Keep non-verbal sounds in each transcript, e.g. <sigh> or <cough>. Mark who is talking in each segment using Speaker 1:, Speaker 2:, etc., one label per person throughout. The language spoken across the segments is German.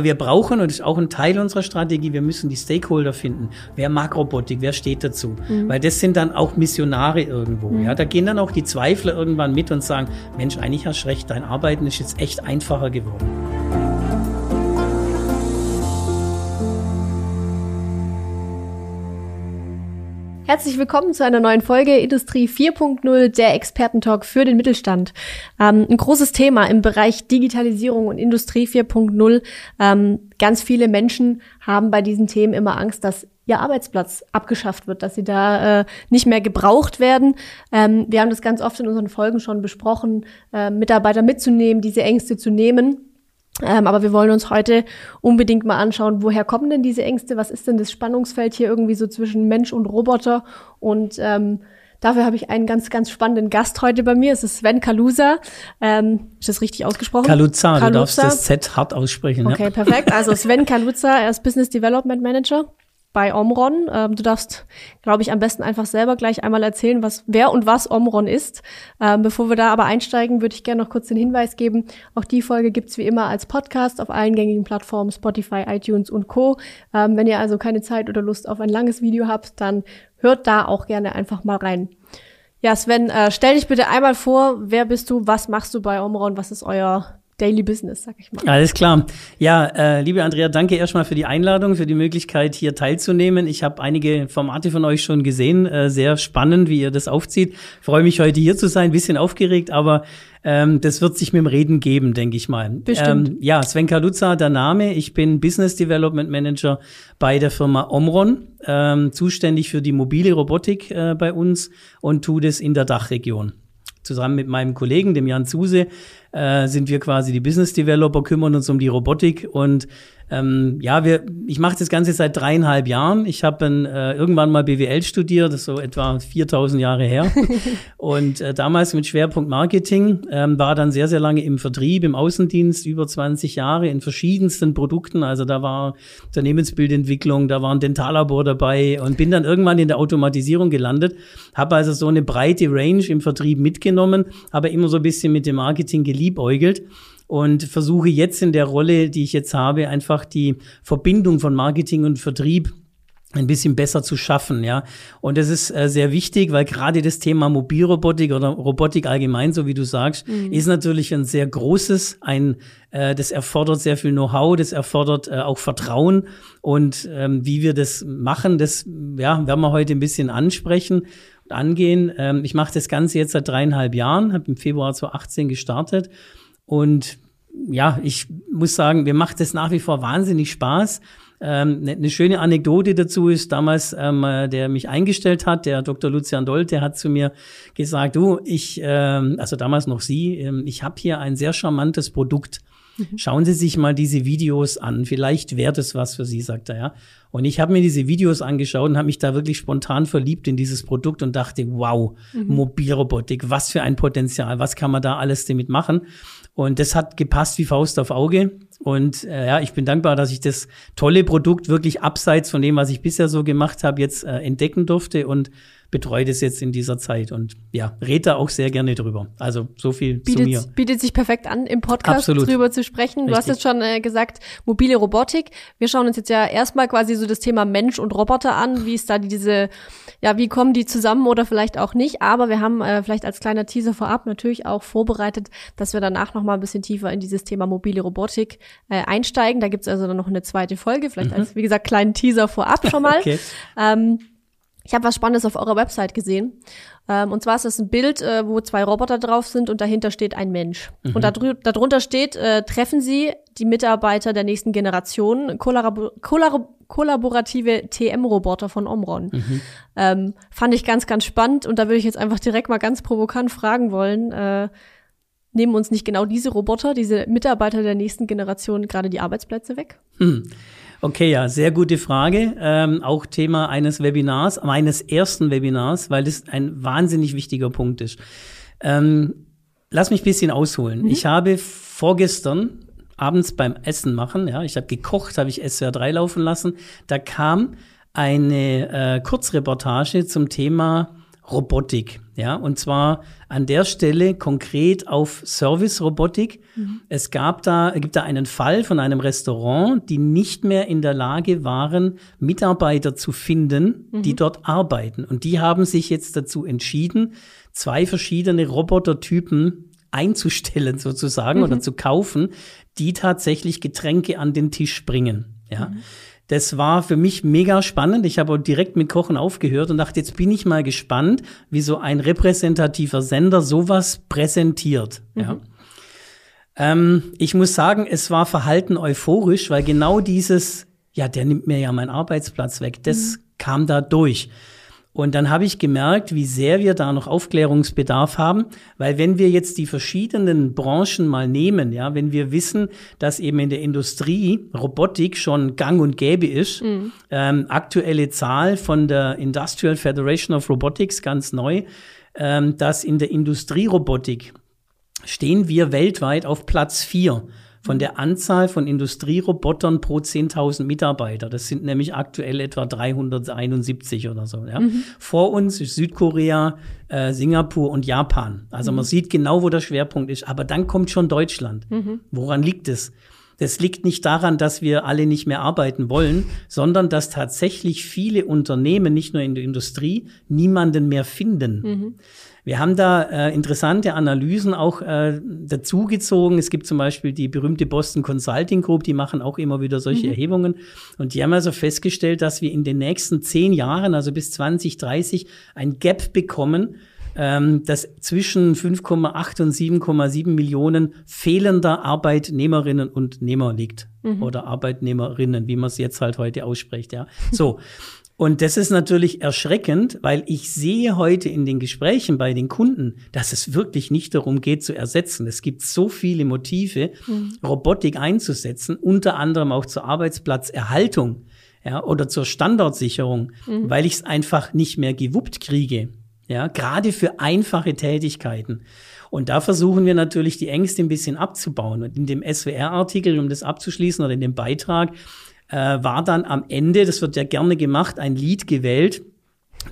Speaker 1: Wir brauchen, und das ist auch ein Teil unserer Strategie, wir müssen die Stakeholder finden. Wer mag Robotik? Wer steht dazu? Mhm. Weil das sind dann auch Missionare irgendwo. Mhm. Ja, da gehen dann auch die Zweifler irgendwann mit und sagen, Mensch, eigentlich hast du recht, dein Arbeiten ist jetzt echt einfacher geworden.
Speaker 2: Herzlich willkommen zu einer neuen Folge Industrie 4.0, der Expertentalk für den Mittelstand. Ähm, ein großes Thema im Bereich Digitalisierung und Industrie 4.0. Ähm, ganz viele Menschen haben bei diesen Themen immer Angst, dass ihr Arbeitsplatz abgeschafft wird, dass sie da äh, nicht mehr gebraucht werden. Ähm, wir haben das ganz oft in unseren Folgen schon besprochen, äh, Mitarbeiter mitzunehmen, diese Ängste zu nehmen ähm, aber wir wollen uns heute unbedingt mal anschauen, woher kommen denn diese Ängste? Was ist denn das Spannungsfeld hier irgendwie so zwischen Mensch und Roboter? Und ähm, dafür habe ich einen ganz, ganz spannenden Gast heute bei mir. Es ist Sven Kalusa. Ähm, ist das richtig ausgesprochen?
Speaker 1: Kaluza, Kaluza. du darfst das Z hart aussprechen.
Speaker 2: Okay, ja. perfekt. Also Sven Kaluza, er ist Business Development Manager bei Omron. Ähm, du darfst, glaube ich, am besten einfach selber gleich einmal erzählen, was wer und was Omron ist. Ähm, bevor wir da aber einsteigen, würde ich gerne noch kurz den Hinweis geben. Auch die Folge gibt's wie immer als Podcast auf allen gängigen Plattformen, Spotify, iTunes und Co. Ähm, wenn ihr also keine Zeit oder Lust auf ein langes Video habt, dann hört da auch gerne einfach mal rein. Ja, Sven, äh, stell dich bitte einmal vor, wer bist du, was machst du bei Omron, was ist euer Daily Business, sag ich mal.
Speaker 1: Alles klar. Ja, äh, liebe Andrea, danke erstmal für die Einladung, für die Möglichkeit, hier teilzunehmen. Ich habe einige Formate von euch schon gesehen. Äh, sehr spannend, wie ihr das aufzieht. Freue mich, heute hier zu sein. Bisschen aufgeregt, aber ähm, das wird sich mit dem Reden geben, denke ich mal.
Speaker 2: Bestimmt. Ähm,
Speaker 1: ja, Sven Kaluza, der Name. Ich bin Business Development Manager bei der Firma Omron, ähm, zuständig für die mobile Robotik äh, bei uns und tue das in der Dachregion zusammen mit meinem Kollegen, dem Jan Zuse, äh, sind wir quasi die Business Developer, kümmern uns um die Robotik und ähm, ja, wir, ich mache das Ganze seit dreieinhalb Jahren. Ich habe äh, irgendwann mal BWL studiert, das ist so etwa 4000 Jahre her. <laughs> und äh, damals mit Schwerpunkt Marketing, ähm, war dann sehr, sehr lange im Vertrieb, im Außendienst, über 20 Jahre in verschiedensten Produkten. Also da war Unternehmensbildentwicklung, da war ein Dentallabor dabei und bin dann irgendwann in der Automatisierung gelandet. Habe also so eine breite Range im Vertrieb mitgenommen, aber immer so ein bisschen mit dem Marketing geliebäugelt und versuche jetzt in der Rolle, die ich jetzt habe, einfach die Verbindung von Marketing und Vertrieb ein bisschen besser zu schaffen, ja. Und das ist äh, sehr wichtig, weil gerade das Thema Mobilrobotik oder Robotik allgemein, so wie du sagst, mhm. ist natürlich ein sehr großes, ein, äh, das erfordert sehr viel Know-how, das erfordert äh, auch Vertrauen. Und ähm, wie wir das machen, das ja, werden wir heute ein bisschen ansprechen angehen. Ähm, ich mache das Ganze jetzt seit dreieinhalb Jahren, habe im Februar 2018 gestartet und ja, ich muss sagen, mir macht es nach wie vor wahnsinnig Spaß. Ähm, eine ne schöne Anekdote dazu ist, damals, ähm, äh, der mich eingestellt hat, der Dr. Lucian Dolt, der hat zu mir gesagt, du, ich, ähm, also damals noch Sie, ähm, ich habe hier ein sehr charmantes Produkt. Mhm. Schauen Sie sich mal diese Videos an. Vielleicht wäre das was für Sie, sagt er, ja. Und ich habe mir diese Videos angeschaut und habe mich da wirklich spontan verliebt in dieses Produkt und dachte, wow, mhm. Mobilrobotik, was für ein Potenzial, was kann man da alles damit machen? Und das hat gepasst wie Faust auf Auge. Und äh, ja, ich bin dankbar, dass ich das tolle Produkt wirklich abseits von dem, was ich bisher so gemacht habe, jetzt äh, entdecken durfte und betreue das jetzt in dieser Zeit und ja, rede da auch sehr gerne drüber. Also so viel
Speaker 2: bietet,
Speaker 1: zu mir.
Speaker 2: Bietet sich perfekt an, im Podcast Absolut. drüber zu sprechen. Richtig. Du hast jetzt schon äh, gesagt, mobile Robotik. Wir schauen uns jetzt ja erstmal quasi so das Thema Mensch und Roboter an. Wie ist da diese, ja, wie kommen die zusammen oder vielleicht auch nicht? Aber wir haben äh, vielleicht als kleiner Teaser vorab natürlich auch vorbereitet, dass wir danach noch mal ein bisschen tiefer in dieses Thema mobile Robotik äh, einsteigen. Da gibt's also dann noch eine zweite Folge, vielleicht mhm. als, wie gesagt, kleinen Teaser vorab schon mal. <laughs> okay. Ähm, ich habe was Spannendes auf eurer Website gesehen. Ähm, und zwar ist das ein Bild, äh, wo zwei Roboter drauf sind und dahinter steht ein Mensch. Mhm. Und darunter steht, äh, treffen Sie die Mitarbeiter der nächsten Generation, kollabor kollabor kollaborative TM-Roboter von Omron. Mhm. Ähm, fand ich ganz, ganz spannend und da würde ich jetzt einfach direkt mal ganz provokant fragen wollen, äh, nehmen uns nicht genau diese Roboter, diese Mitarbeiter der nächsten Generation gerade die Arbeitsplätze weg?
Speaker 1: Hm. Okay, ja, sehr gute Frage. Ähm, auch Thema eines Webinars, meines ersten Webinars, weil das ein wahnsinnig wichtiger Punkt ist. Ähm, lass mich ein bisschen ausholen. Mhm. Ich habe vorgestern abends beim Essen machen, ja, ich habe gekocht, habe ich SWR 3 laufen lassen. Da kam eine äh, Kurzreportage zum Thema Robotik. Ja, und zwar an der Stelle konkret auf Service-Robotik. Mhm. Es gab da, gibt da einen Fall von einem Restaurant, die nicht mehr in der Lage waren, Mitarbeiter zu finden, mhm. die dort arbeiten. Und die haben sich jetzt dazu entschieden, zwei verschiedene Robotertypen einzustellen <laughs> sozusagen mhm. oder zu kaufen, die tatsächlich Getränke an den Tisch bringen. Ja. Das war für mich mega spannend. Ich habe direkt mit Kochen aufgehört und dachte, jetzt bin ich mal gespannt, wie so ein repräsentativer Sender sowas präsentiert. Mhm. Ja. Ähm, ich muss sagen, es war verhalten euphorisch, weil genau dieses, ja, der nimmt mir ja meinen Arbeitsplatz weg, das mhm. kam da durch. Und dann habe ich gemerkt, wie sehr wir da noch Aufklärungsbedarf haben, weil wenn wir jetzt die verschiedenen Branchen mal nehmen, ja, wenn wir wissen, dass eben in der Industrie Robotik schon gang und gäbe ist, mhm. ähm, aktuelle Zahl von der Industrial Federation of Robotics, ganz neu, ähm, dass in der Industrierobotik stehen wir weltweit auf Platz vier von der Anzahl von Industrierobotern pro 10.000 Mitarbeiter. Das sind nämlich aktuell etwa 371 oder so. Ja. Mhm. Vor uns ist Südkorea, äh, Singapur und Japan. Also mhm. man sieht genau, wo der Schwerpunkt ist. Aber dann kommt schon Deutschland. Mhm. Woran liegt es? Das liegt nicht daran, dass wir alle nicht mehr arbeiten wollen, sondern dass tatsächlich viele Unternehmen, nicht nur in der Industrie, niemanden mehr finden. Mhm. Wir haben da äh, interessante Analysen auch äh, dazugezogen. Es gibt zum Beispiel die berühmte Boston Consulting Group, die machen auch immer wieder solche mhm. Erhebungen. Und die haben also festgestellt, dass wir in den nächsten zehn Jahren, also bis 2030, ein Gap bekommen, ähm, das zwischen 5,8 und 7,7 Millionen fehlender Arbeitnehmerinnen und Nehmer liegt. Mhm. Oder Arbeitnehmerinnen, wie man es jetzt halt heute ausspricht. Ja. So. Und das ist natürlich erschreckend, weil ich sehe heute in den Gesprächen bei den Kunden, dass es wirklich nicht darum geht zu ersetzen. Es gibt so viele Motive, mhm. Robotik einzusetzen, unter anderem auch zur Arbeitsplatzerhaltung ja, oder zur Standortsicherung, mhm. weil ich es einfach nicht mehr gewuppt kriege. Ja, gerade für einfache Tätigkeiten. Und da versuchen wir natürlich die Ängste ein bisschen abzubauen. Und in dem SWR-Artikel, um das abzuschließen, oder in dem Beitrag, äh, war dann am Ende, das wird ja gerne gemacht, ein Lied gewählt,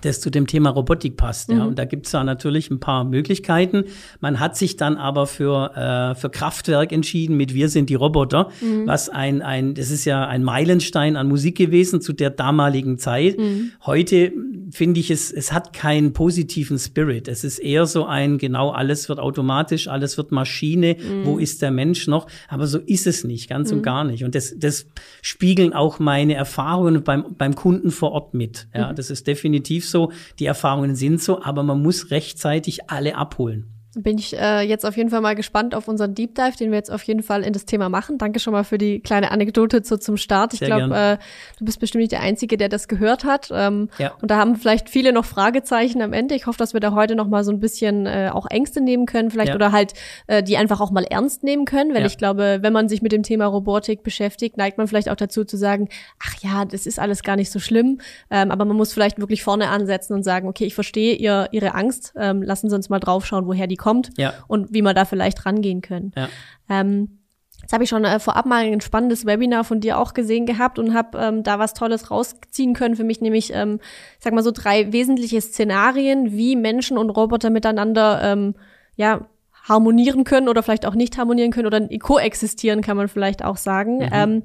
Speaker 1: das zu dem Thema Robotik passt. Mhm. Ja. Und da gibt's da natürlich ein paar Möglichkeiten. Man hat sich dann aber für, äh, für Kraftwerk entschieden mit Wir sind die Roboter, mhm. was ein, ein, das ist ja ein Meilenstein an Musik gewesen zu der damaligen Zeit. Mhm. Heute finde ich, es, es hat keinen positiven Spirit. Es ist eher so ein, genau, alles wird automatisch, alles wird Maschine, wo mhm. ist der Mensch noch? Aber so ist es nicht, ganz und mhm. gar nicht. Und das, das spiegeln auch meine Erfahrungen beim, beim Kunden vor Ort mit. Ja, mhm. das ist definitiv so. Die Erfahrungen sind so, aber man muss rechtzeitig alle abholen.
Speaker 2: Bin ich äh, jetzt auf jeden Fall mal gespannt auf unseren Deep Dive, den wir jetzt auf jeden Fall in das Thema machen. Danke schon mal für die kleine Anekdote zu, zum Start. Ich glaube, äh, du bist bestimmt nicht der Einzige, der das gehört hat. Ähm, ja. Und da haben vielleicht viele noch Fragezeichen am Ende. Ich hoffe, dass wir da heute noch mal so ein bisschen äh, auch Ängste nehmen können, vielleicht ja. oder halt äh, die einfach auch mal ernst nehmen können, weil ja. ich glaube, wenn man sich mit dem Thema Robotik beschäftigt, neigt man vielleicht auch dazu zu sagen, ach ja, das ist alles gar nicht so schlimm. Ähm, aber man muss vielleicht wirklich vorne ansetzen und sagen, okay, ich verstehe ihr, Ihre Angst. Ähm, lassen Sie uns mal draufschauen, woher die kommt ja. und wie man da vielleicht rangehen können. Ja. Ähm, Jetzt habe ich schon äh, vorab mal ein spannendes Webinar von dir auch gesehen gehabt und habe ähm, da was Tolles rausziehen können für mich, nämlich, ähm, sag mal so drei wesentliche Szenarien, wie Menschen und Roboter miteinander ähm, ja harmonieren können oder vielleicht auch nicht harmonieren können oder koexistieren, kann man vielleicht auch sagen. Mhm. Ähm,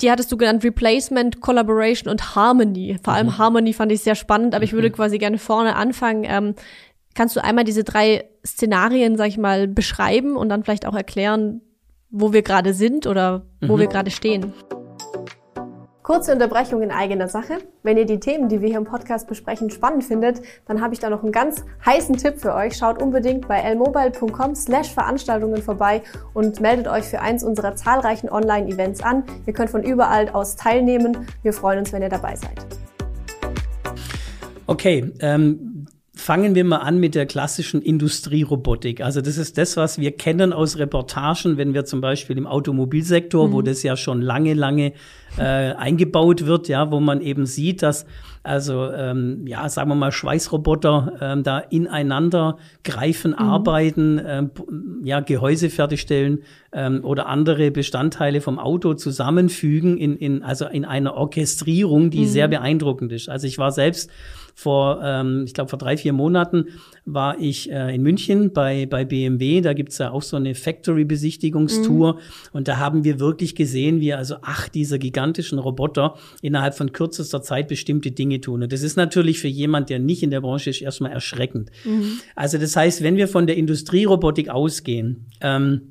Speaker 2: die hattest du genannt Replacement, Collaboration und Harmony. Vor allem mhm. Harmony fand ich sehr spannend, aber ich würde mhm. quasi gerne vorne anfangen. Ähm, Kannst du einmal diese drei Szenarien, sag ich mal, beschreiben und dann vielleicht auch erklären, wo wir gerade sind oder wo mhm. wir gerade stehen? Kurze Unterbrechung in eigener Sache. Wenn ihr die Themen, die wir hier im Podcast besprechen, spannend findet, dann habe ich da noch einen ganz heißen Tipp für euch. Schaut unbedingt bei lmobile.com slash Veranstaltungen vorbei und meldet euch für eins unserer zahlreichen Online-Events an. Ihr könnt von überall aus teilnehmen. Wir freuen uns, wenn ihr dabei seid.
Speaker 1: Okay, ähm, Fangen wir mal an mit der klassischen Industrierobotik. Also das ist das, was wir kennen aus Reportagen, wenn wir zum Beispiel im Automobilsektor, mhm. wo das ja schon lange, lange äh, eingebaut wird, ja, wo man eben sieht, dass also ähm, ja, sagen wir mal Schweißroboter ähm, da ineinander greifen, mhm. arbeiten, ähm, ja Gehäuse fertigstellen ähm, oder andere Bestandteile vom Auto zusammenfügen in, in also in einer Orchestrierung, die mhm. sehr beeindruckend ist. Also ich war selbst vor, ähm, ich glaube vor drei vier Monaten war ich äh, in München bei, bei BMW. Da gibt's ja auch so eine Factory-Besichtigungstour. Mhm. Und da haben wir wirklich gesehen, wie also acht dieser gigantischen Roboter innerhalb von kürzester Zeit bestimmte Dinge tun. Und das ist natürlich für jemand, der nicht in der Branche ist, erstmal erschreckend. Mhm. Also das heißt, wenn wir von der Industrierobotik ausgehen, ähm,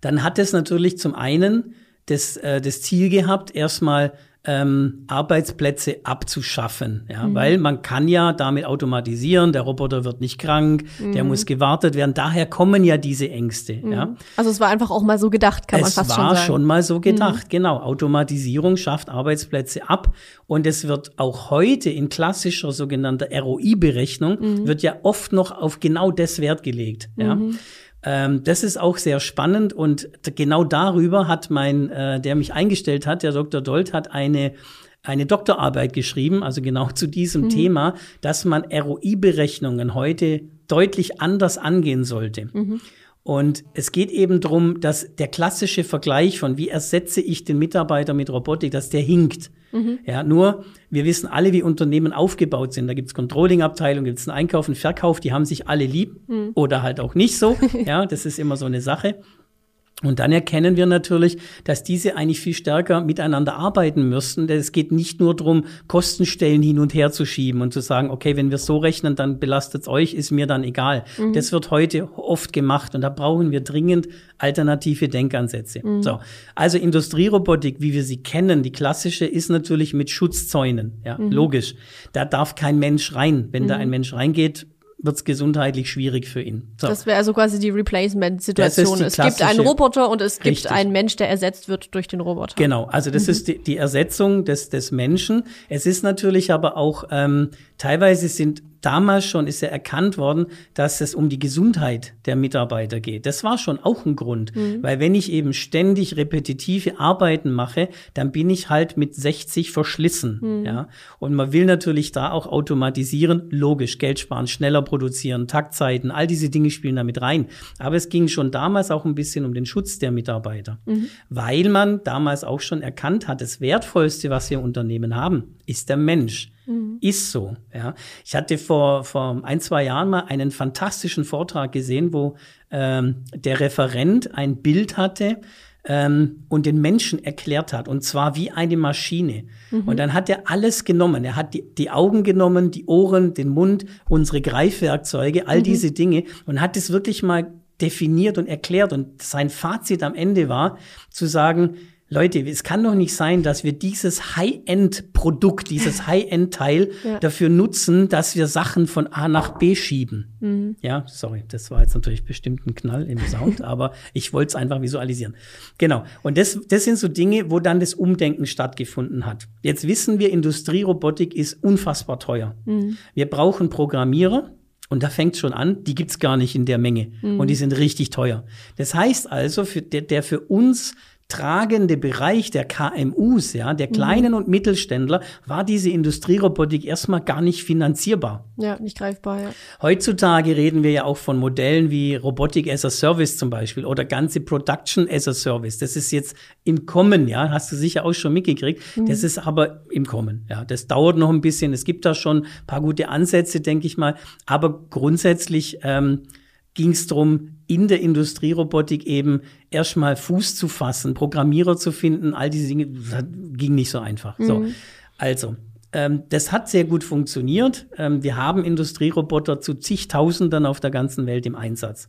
Speaker 1: dann hat es natürlich zum einen das, äh, das Ziel gehabt, erstmal ähm, Arbeitsplätze abzuschaffen, ja, mhm. weil man kann ja damit automatisieren, der Roboter wird nicht krank, mhm. der muss gewartet werden, daher kommen ja diese Ängste, mhm. ja.
Speaker 2: Also es war einfach auch mal so gedacht, kann
Speaker 1: es
Speaker 2: man fast schon sagen.
Speaker 1: Es war schon mal so gedacht, mhm. genau. Automatisierung schafft Arbeitsplätze ab und es wird auch heute in klassischer sogenannter ROI-Berechnung mhm. wird ja oft noch auf genau das Wert gelegt, ja. Ähm, das ist auch sehr spannend und genau darüber hat mein, äh, der mich eingestellt hat, der Dr. Dolt, hat eine eine Doktorarbeit geschrieben, also genau <laughs> zu diesem mhm. Thema, dass man ROI-Berechnungen heute deutlich anders angehen sollte. Mhm. Und es geht eben darum, dass der klassische Vergleich von wie ersetze ich den Mitarbeiter mit Robotik, dass der hinkt. Mhm. Ja, nur wir wissen alle, wie Unternehmen aufgebaut sind. Da gibt's Controlling-Abteilung, gibt's einen Einkauf, einen Verkauf, die haben sich alle lieb mhm. oder halt auch nicht so. <laughs> ja, das ist immer so eine Sache. Und dann erkennen wir natürlich, dass diese eigentlich viel stärker miteinander arbeiten müssten. Denn es geht nicht nur darum, Kostenstellen hin und her zu schieben und zu sagen, okay, wenn wir so rechnen, dann belastet es euch, ist mir dann egal. Mhm. Das wird heute oft gemacht und da brauchen wir dringend alternative Denkansätze. Mhm. So. Also Industrierobotik, wie wir sie kennen, die klassische, ist natürlich mit Schutzzäunen. Ja, mhm. logisch. Da darf kein Mensch rein. Wenn da ein mhm. Mensch reingeht, wird es gesundheitlich schwierig für ihn.
Speaker 2: So. Das wäre also quasi die Replacement-Situation. Es gibt einen Roboter und es gibt richtig. einen Mensch, der ersetzt wird durch den Roboter.
Speaker 1: Genau, also das mhm. ist die, die, Ersetzung des, des Menschen. Es ist natürlich aber auch, ähm, teilweise sind damals schon ist ja erkannt worden, dass es um die Gesundheit der Mitarbeiter geht. Das war schon auch ein Grund, mhm. weil wenn ich eben ständig repetitive Arbeiten mache, dann bin ich halt mit 60 verschlissen, mhm. ja. Und man will natürlich da auch automatisieren, logisch, Geld sparen, schneller produzieren, Taktzeiten, all diese Dinge spielen damit rein. Aber es ging schon damals auch ein bisschen um den Schutz der Mitarbeiter, mhm. weil man damals auch schon erkannt hat, das Wertvollste, was wir im Unternehmen haben, ist der Mensch. Mhm. Ist so. Ja. Ich hatte vor, vor ein, zwei Jahren mal einen fantastischen Vortrag gesehen, wo ähm, der Referent ein Bild hatte, ähm, und den Menschen erklärt hat, und zwar wie eine Maschine. Mhm. Und dann hat er alles genommen. Er hat die, die, Augen genommen, die Ohren, den Mund, unsere Greifwerkzeuge, all mhm. diese Dinge und hat es wirklich mal definiert und erklärt. Und sein Fazit am Ende war zu sagen, Leute, es kann doch nicht sein, dass wir dieses High-End-Produkt, dieses <laughs> High-End-Teil ja. dafür nutzen, dass wir Sachen von A nach B schieben. Mhm. Ja, sorry, das war jetzt natürlich bestimmt ein Knall im Sound, <laughs> aber ich wollte es einfach visualisieren. Genau. Und das, das sind so Dinge, wo dann das Umdenken stattgefunden hat. Jetzt wissen wir, Industrierobotik ist unfassbar teuer. Mhm. Wir brauchen Programmierer, und da fängt schon an, die gibt's gar nicht in der Menge. Mhm. Und die sind richtig teuer. Das heißt also, für der, der für uns tragende Bereich der KMUs, ja, der kleinen mhm. und Mittelständler, war diese Industrierobotik erstmal gar nicht finanzierbar.
Speaker 2: Ja, nicht greifbar, ja.
Speaker 1: Heutzutage reden wir ja auch von Modellen wie Robotik as a Service zum Beispiel oder ganze Production as a Service. Das ist jetzt im Kommen, ja, hast du sicher auch schon mitgekriegt. Mhm. Das ist aber im Kommen, ja. Das dauert noch ein bisschen. Es gibt da schon ein paar gute Ansätze, denke ich mal. Aber grundsätzlich ähm, ging es darum, in der Industrierobotik eben erstmal Fuß zu fassen, Programmierer zu finden, all diese Dinge, das ging nicht so einfach. Mhm. So, also, ähm, das hat sehr gut funktioniert. Ähm, wir haben Industrieroboter zu zigtausenden auf der ganzen Welt im Einsatz.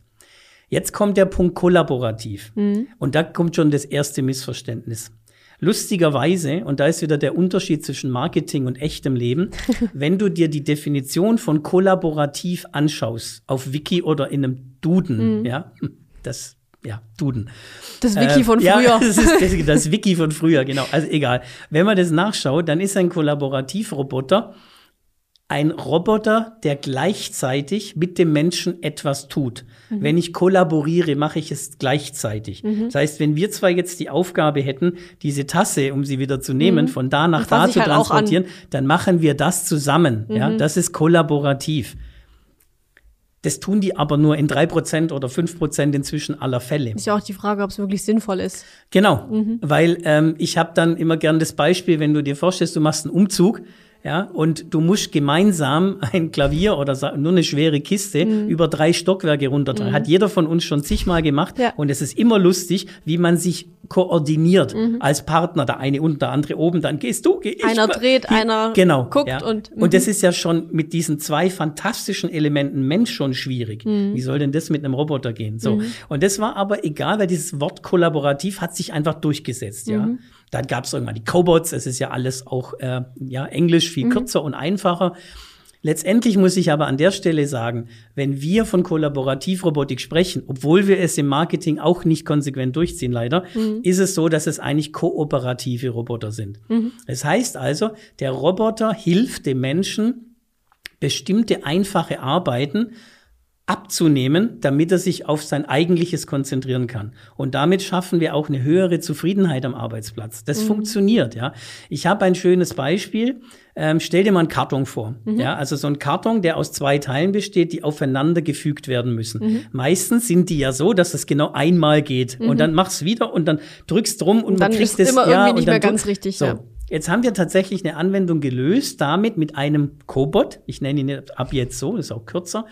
Speaker 1: Jetzt kommt der Punkt kollaborativ. Mhm. Und da kommt schon das erste Missverständnis. Lustigerweise, und da ist wieder der Unterschied zwischen Marketing und echtem Leben, <laughs> wenn du dir die Definition von kollaborativ anschaust, auf Wiki oder in einem Duden, mhm. ja, das ja, Duden.
Speaker 2: Das Wiki äh, von früher.
Speaker 1: Ja, <laughs> das ist das, <laughs> das Wiki von früher, genau. Also egal. Wenn man das nachschaut, dann ist ein Kollaborativroboter ein Roboter, der gleichzeitig mit dem Menschen etwas tut. Mhm. Wenn ich kollaboriere, mache ich es gleichzeitig. Mhm. Das heißt, wenn wir zwei jetzt die Aufgabe hätten, diese Tasse, um sie wieder zu nehmen, mhm. von da nach da zu halt transportieren, dann machen wir das zusammen. Ja, mhm. das ist kollaborativ. Das tun die aber nur in drei Prozent oder fünf Prozent inzwischen aller Fälle.
Speaker 2: Ist ja auch die Frage, ob es wirklich sinnvoll ist.
Speaker 1: Genau, mhm. weil ähm, ich habe dann immer gern das Beispiel, wenn du dir vorstellst, du machst einen Umzug, ja, und du musst gemeinsam ein Klavier oder nur eine schwere Kiste mhm. über drei Stockwerke runtertragen. Mhm. Hat jeder von uns schon zigmal gemacht. Ja. Und es ist immer lustig, wie man sich koordiniert mhm. als Partner. Der eine unten, der andere oben, dann gehst du, geh ich.
Speaker 2: Einer dreht,
Speaker 1: Hier,
Speaker 2: einer
Speaker 1: genau,
Speaker 2: guckt
Speaker 1: ja.
Speaker 2: und.
Speaker 1: Und das mhm. ist ja schon mit diesen zwei fantastischen Elementen Mensch schon schwierig. Mhm. Wie soll denn das mit einem Roboter gehen? So. Mhm. Und das war aber egal, weil dieses Wort kollaborativ hat sich einfach durchgesetzt, ja. Dann gab es irgendwann die Cobots, es ist ja alles auch äh, ja, Englisch viel mhm. kürzer und einfacher. Letztendlich muss ich aber an der Stelle sagen, wenn wir von Kollaborativrobotik sprechen, obwohl wir es im Marketing auch nicht konsequent durchziehen, leider, mhm. ist es so, dass es eigentlich kooperative Roboter sind. Mhm. Das heißt also, der Roboter hilft dem Menschen, bestimmte einfache Arbeiten abzunehmen, damit er sich auf sein eigentliches konzentrieren kann. Und damit schaffen wir auch eine höhere Zufriedenheit am Arbeitsplatz. Das mhm. funktioniert, ja. Ich habe ein schönes Beispiel. Ähm, stell dir mal einen Karton vor. Mhm. Ja, also so ein Karton, der aus zwei Teilen besteht, die aufeinander gefügt werden müssen. Mhm. Meistens sind die ja so, dass es genau einmal geht. Und mhm. dann machst du wieder und dann drückst drum und, und man kriegt es
Speaker 2: immer ja, irgendwie nicht mehr ganz richtig.
Speaker 1: So. Ja. Jetzt haben wir tatsächlich eine Anwendung gelöst, damit mit einem Cobot, ich nenne ihn ab jetzt so, das ist auch kürzer,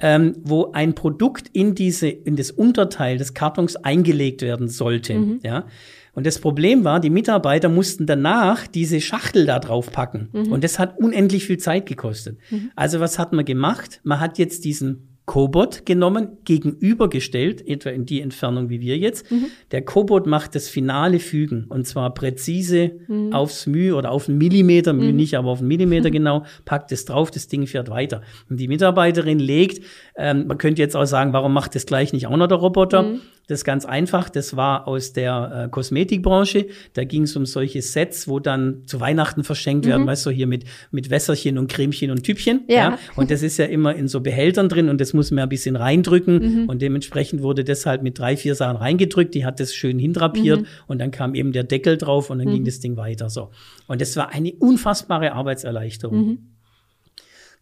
Speaker 1: ähm, wo ein Produkt in diese, in das Unterteil des Kartons eingelegt werden sollte. Mhm. Ja. Und das Problem war, die Mitarbeiter mussten danach diese Schachtel da drauf packen. Mhm. Und das hat unendlich viel Zeit gekostet. Mhm. Also was hat man gemacht? Man hat jetzt diesen Cobot genommen, gegenübergestellt, etwa in die Entfernung wie wir jetzt. Mhm. Der Cobot macht das finale Fügen und zwar präzise mhm. aufs Mühe oder auf einen Millimeter, Mühe mhm. nicht, aber auf einen Millimeter <laughs> genau, packt es drauf, das Ding fährt weiter. Und die Mitarbeiterin legt, ähm, man könnte jetzt auch sagen, warum macht das gleich nicht auch noch der Roboter? Mhm. Das ist ganz einfach. Das war aus der äh, Kosmetikbranche. Da ging es um solche Sets, wo dann zu Weihnachten verschenkt werden, mhm. weißt du, hier mit, mit Wässerchen und Cremchen und Tübchen. Ja. ja. Und das ist ja immer in so Behältern drin und das muss man ein bisschen reindrücken. Mhm. Und dementsprechend wurde das halt mit drei, vier Sachen reingedrückt. Die hat das schön hindrapiert mhm. und dann kam eben der Deckel drauf und dann ging mhm. das Ding weiter. So. Und das war eine unfassbare Arbeitserleichterung. Mhm.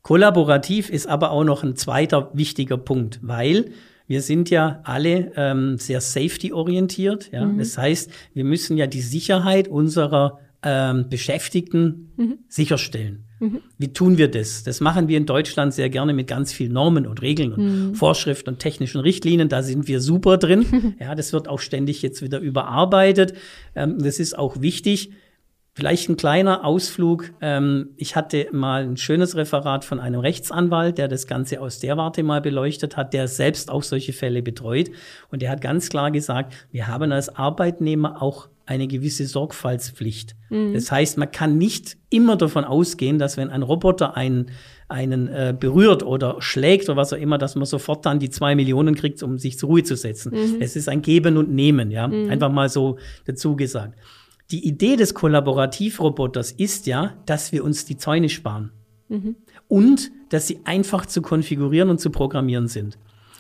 Speaker 1: Kollaborativ ist aber auch noch ein zweiter wichtiger Punkt, weil wir sind ja alle ähm, sehr safety-orientiert. Ja? Mhm. Das heißt, wir müssen ja die Sicherheit unserer ähm, Beschäftigten mhm. sicherstellen. Mhm. Wie tun wir das? Das machen wir in Deutschland sehr gerne mit ganz vielen Normen und Regeln und mhm. Vorschriften und technischen Richtlinien. Da sind wir super drin. <laughs> ja, das wird auch ständig jetzt wieder überarbeitet. Ähm, das ist auch wichtig. Vielleicht ein kleiner Ausflug. Ähm, ich hatte mal ein schönes Referat von einem Rechtsanwalt, der das Ganze aus der Warte mal beleuchtet hat, der selbst auch solche Fälle betreut. Und der hat ganz klar gesagt, wir haben als Arbeitnehmer auch eine gewisse Sorgfaltspflicht. Mhm. Das heißt, man kann nicht immer davon ausgehen, dass wenn ein Roboter einen, einen äh, berührt oder schlägt oder was auch immer, dass man sofort dann die zwei Millionen kriegt, um sich zur Ruhe zu setzen. Mhm. Es ist ein Geben und Nehmen, ja. Mhm. Einfach mal so dazu gesagt. Die Idee des Kollaborativroboters ist ja, dass wir uns die Zäune sparen. Mhm. Und dass sie einfach zu konfigurieren und zu programmieren sind.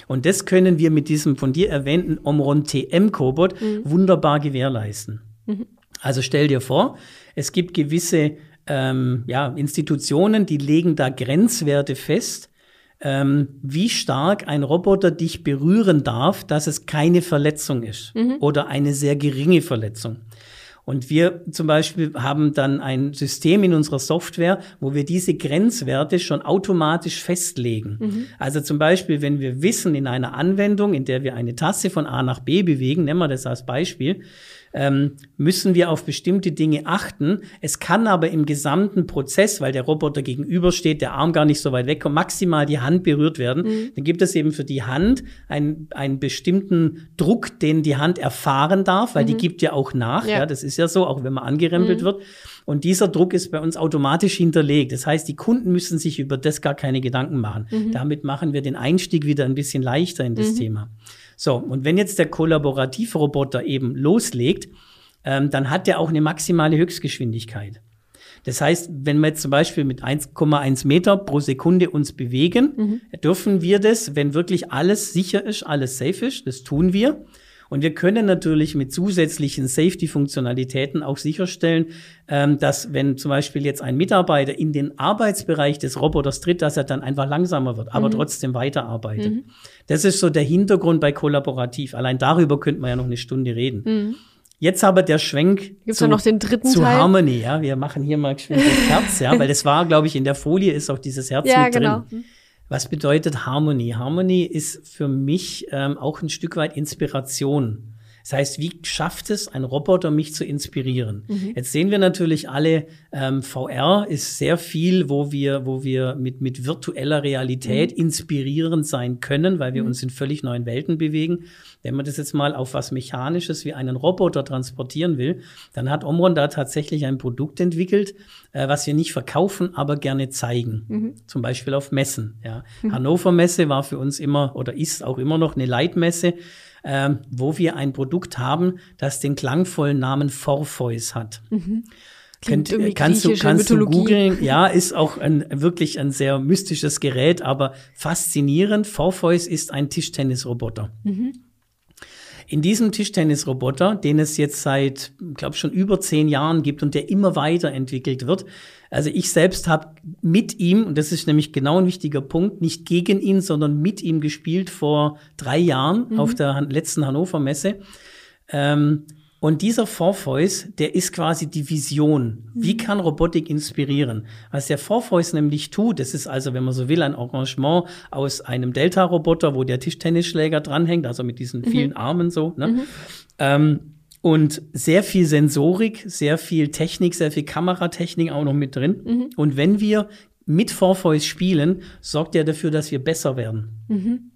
Speaker 1: Und das können wir mit diesem von dir erwähnten Omron TM Cobot mhm. wunderbar gewährleisten. Mhm. Also stell dir vor, es gibt gewisse ähm, ja, Institutionen, die legen da Grenzwerte fest, ähm, wie stark ein Roboter dich berühren darf, dass es keine Verletzung ist mhm. oder eine sehr geringe Verletzung. Und wir zum Beispiel haben dann ein System in unserer Software, wo wir diese Grenzwerte schon automatisch festlegen. Mhm. Also zum Beispiel, wenn wir wissen in einer Anwendung, in der wir eine Tasse von A nach B bewegen, nehmen wir das als Beispiel, ähm, müssen wir auf bestimmte Dinge achten. Es kann aber im gesamten Prozess, weil der Roboter gegenübersteht, der Arm gar nicht so weit wegkommt, maximal die Hand berührt werden. Mhm. Dann gibt es eben für die Hand einen, einen bestimmten Druck, den die Hand erfahren darf, weil mhm. die gibt ja auch nach. Ja. ja. das ist ja so, auch wenn man angerempelt mhm. wird. Und dieser Druck ist bei uns automatisch hinterlegt. Das heißt, die Kunden müssen sich über das gar keine Gedanken machen. Mhm. Damit machen wir den Einstieg wieder ein bisschen leichter in das mhm. Thema. So, und wenn jetzt der Kollaborativroboter eben loslegt, ähm, dann hat der auch eine maximale Höchstgeschwindigkeit. Das heißt, wenn wir jetzt zum Beispiel mit 1,1 Meter pro Sekunde uns bewegen, mhm. dürfen wir das, wenn wirklich alles sicher ist, alles safe ist, das tun wir. Und wir können natürlich mit zusätzlichen Safety-Funktionalitäten auch sicherstellen, ähm, dass wenn zum Beispiel jetzt ein Mitarbeiter in den Arbeitsbereich des Roboters tritt, dass er dann einfach langsamer wird, aber mhm. trotzdem weiterarbeitet. Mhm. Das ist so der Hintergrund bei Kollaborativ. Allein darüber könnte man ja noch eine Stunde reden. Mhm. Jetzt aber der Schwenk
Speaker 2: Gibt's zu, noch den dritten
Speaker 1: zu
Speaker 2: Teil?
Speaker 1: Harmony. Ja, wir machen hier mal das Herz, ja, weil das war, glaube ich, in der Folie ist auch dieses Herz ja, mit genau. Was bedeutet Harmony? Harmony ist für mich ähm, auch ein Stück weit Inspiration. Das heißt, wie schafft es ein Roboter, mich zu inspirieren? Mhm. Jetzt sehen wir natürlich alle, ähm, VR ist sehr viel, wo wir, wo wir mit, mit virtueller Realität mhm. inspirierend sein können, weil wir mhm. uns in völlig neuen Welten bewegen. Wenn man das jetzt mal auf was Mechanisches wie einen Roboter transportieren will, dann hat Omron da tatsächlich ein Produkt entwickelt, äh, was wir nicht verkaufen, aber gerne zeigen. Mhm. Zum Beispiel auf Messen. Ja. Mhm. Hannover Messe war für uns immer oder ist auch immer noch eine Leitmesse ähm, wo wir ein Produkt haben, das den klangvollen Namen Forpheus hat. Mhm. Könnt, kannst du, kannst du googeln? <laughs> Ja, ist auch ein, wirklich ein sehr mystisches Gerät, aber faszinierend. Forpheus ist ein Tischtennisroboter. Mhm. In diesem Tischtennisroboter, den es jetzt seit, glaube schon über zehn Jahren gibt und der immer weiterentwickelt wird, also ich selbst habe mit ihm, und das ist nämlich genau ein wichtiger Punkt, nicht gegen ihn, sondern mit ihm gespielt vor drei Jahren mhm. auf der letzten Hannover Messe. Ähm, und dieser Forpheus, der ist quasi die Vision. Wie mhm. kann Robotik inspirieren? Was der Forpheus nämlich tut, das ist also, wenn man so will, ein Arrangement aus einem Delta-Roboter, wo der Tischtennisschläger dranhängt, also mit diesen mhm. vielen Armen so. Ne? Mhm. Ähm, und sehr viel Sensorik, sehr viel Technik, sehr viel Kameratechnik auch noch mit drin. Mhm. Und wenn wir mit Forpheus spielen, sorgt er dafür, dass wir besser werden. Mhm.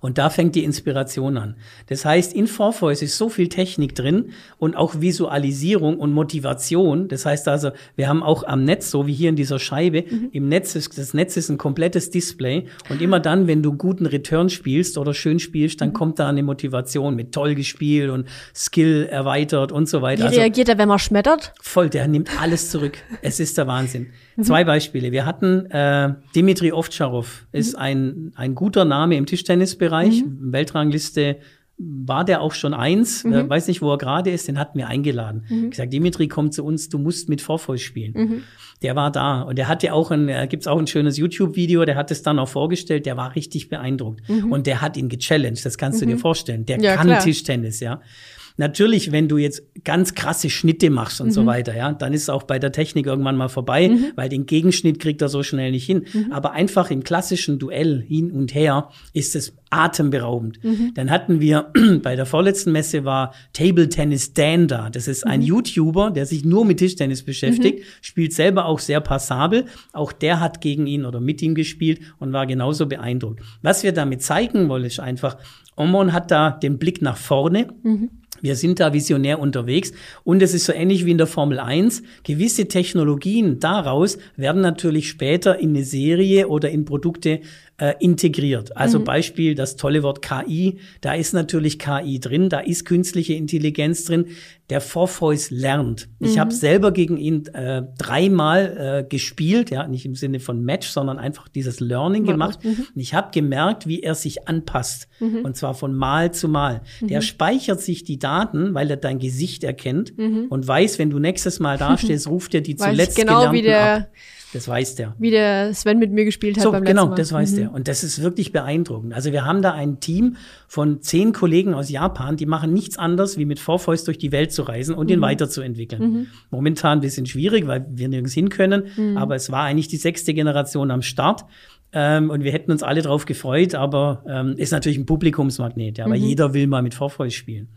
Speaker 1: Und da fängt die Inspiration an. Das heißt, in Forvoice ist so viel Technik drin und auch Visualisierung und Motivation. Das heißt also, wir haben auch am Netz, so wie hier in dieser Scheibe, mhm. im Netz ist, das Netz ist ein komplettes Display. Und immer dann, wenn du guten Return spielst oder schön spielst, dann mhm. kommt da eine Motivation mit toll gespielt und Skill erweitert und so weiter.
Speaker 2: Wie also, reagiert er, wenn man schmettert?
Speaker 1: Voll, der nimmt alles zurück. <laughs> es ist der Wahnsinn. Mhm. Zwei Beispiele. Wir hatten äh, Dimitri Ovtcharov, ist mhm. ein, ein guter Name im Tischtennisbereich, mhm. Weltrangliste war der auch schon eins, mhm. äh, weiß nicht, wo er gerade ist, den hatten wir eingeladen. Mhm. Gesagt, Dimitri, komm zu uns, du musst mit Vorfall spielen. Mhm. Der war da und der hatte auch ein, äh, gibt's auch ein schönes YouTube-Video, der hat es dann auch vorgestellt, der war richtig beeindruckt. Mhm. Und der hat ihn gechallenged, das kannst du dir mhm. vorstellen. Der ja, kann klar. Tischtennis, ja. Natürlich, wenn du jetzt ganz krasse Schnitte machst und mhm. so weiter, ja, dann ist es auch bei der Technik irgendwann mal vorbei, mhm. weil den Gegenschnitt kriegt er so schnell nicht hin. Mhm. Aber einfach im klassischen Duell hin und her ist es atemberaubend. Mhm. Dann hatten wir <clears throat> bei der vorletzten Messe war Table Tennis Dan da. Das ist ein mhm. YouTuber, der sich nur mit Tischtennis beschäftigt, mhm. spielt selber auch sehr passabel. Auch der hat gegen ihn oder mit ihm gespielt und war genauso beeindruckt. Was wir damit zeigen wollen, ist einfach, Omon hat da den Blick nach vorne. Mhm. Wir sind da visionär unterwegs und es ist so ähnlich wie in der Formel 1. Gewisse Technologien daraus werden natürlich später in eine Serie oder in Produkte äh, integriert. Also mhm. Beispiel das tolle Wort KI, da ist natürlich KI drin, da ist künstliche Intelligenz drin. Der Forfeus lernt. Mhm. Ich habe selber gegen ihn äh, dreimal äh, gespielt, ja, nicht im Sinne von Match, sondern einfach dieses Learning mhm. gemacht. Mhm. Und ich habe gemerkt, wie er sich anpasst. Mhm. Und zwar von Mal zu Mal. Der mhm. speichert sich die Daten, weil er dein Gesicht erkennt und weiß, wenn du nächstes Mal dastehst, <laughs> ruft er die zuletzt
Speaker 2: genau, wie der
Speaker 1: ab. Das weiß der.
Speaker 2: Wie der Sven mit mir gespielt hat
Speaker 1: so,
Speaker 2: beim
Speaker 1: genau,
Speaker 2: letzten Mal.
Speaker 1: das weiß mhm. der. Und das ist wirklich beeindruckend. Also wir haben da ein Team von zehn Kollegen aus Japan, die machen nichts anderes, wie mit Vorfäust durch die Welt zu reisen und mhm. ihn weiterzuentwickeln. Mhm. Momentan ein bisschen schwierig, weil wir nirgends hin können. Mhm. Aber es war eigentlich die sechste Generation am Start. Ähm, und wir hätten uns alle drauf gefreut, aber ähm, ist natürlich ein Publikumsmagnet, ja, weil mhm. jeder will mal mit Vorfäust spielen.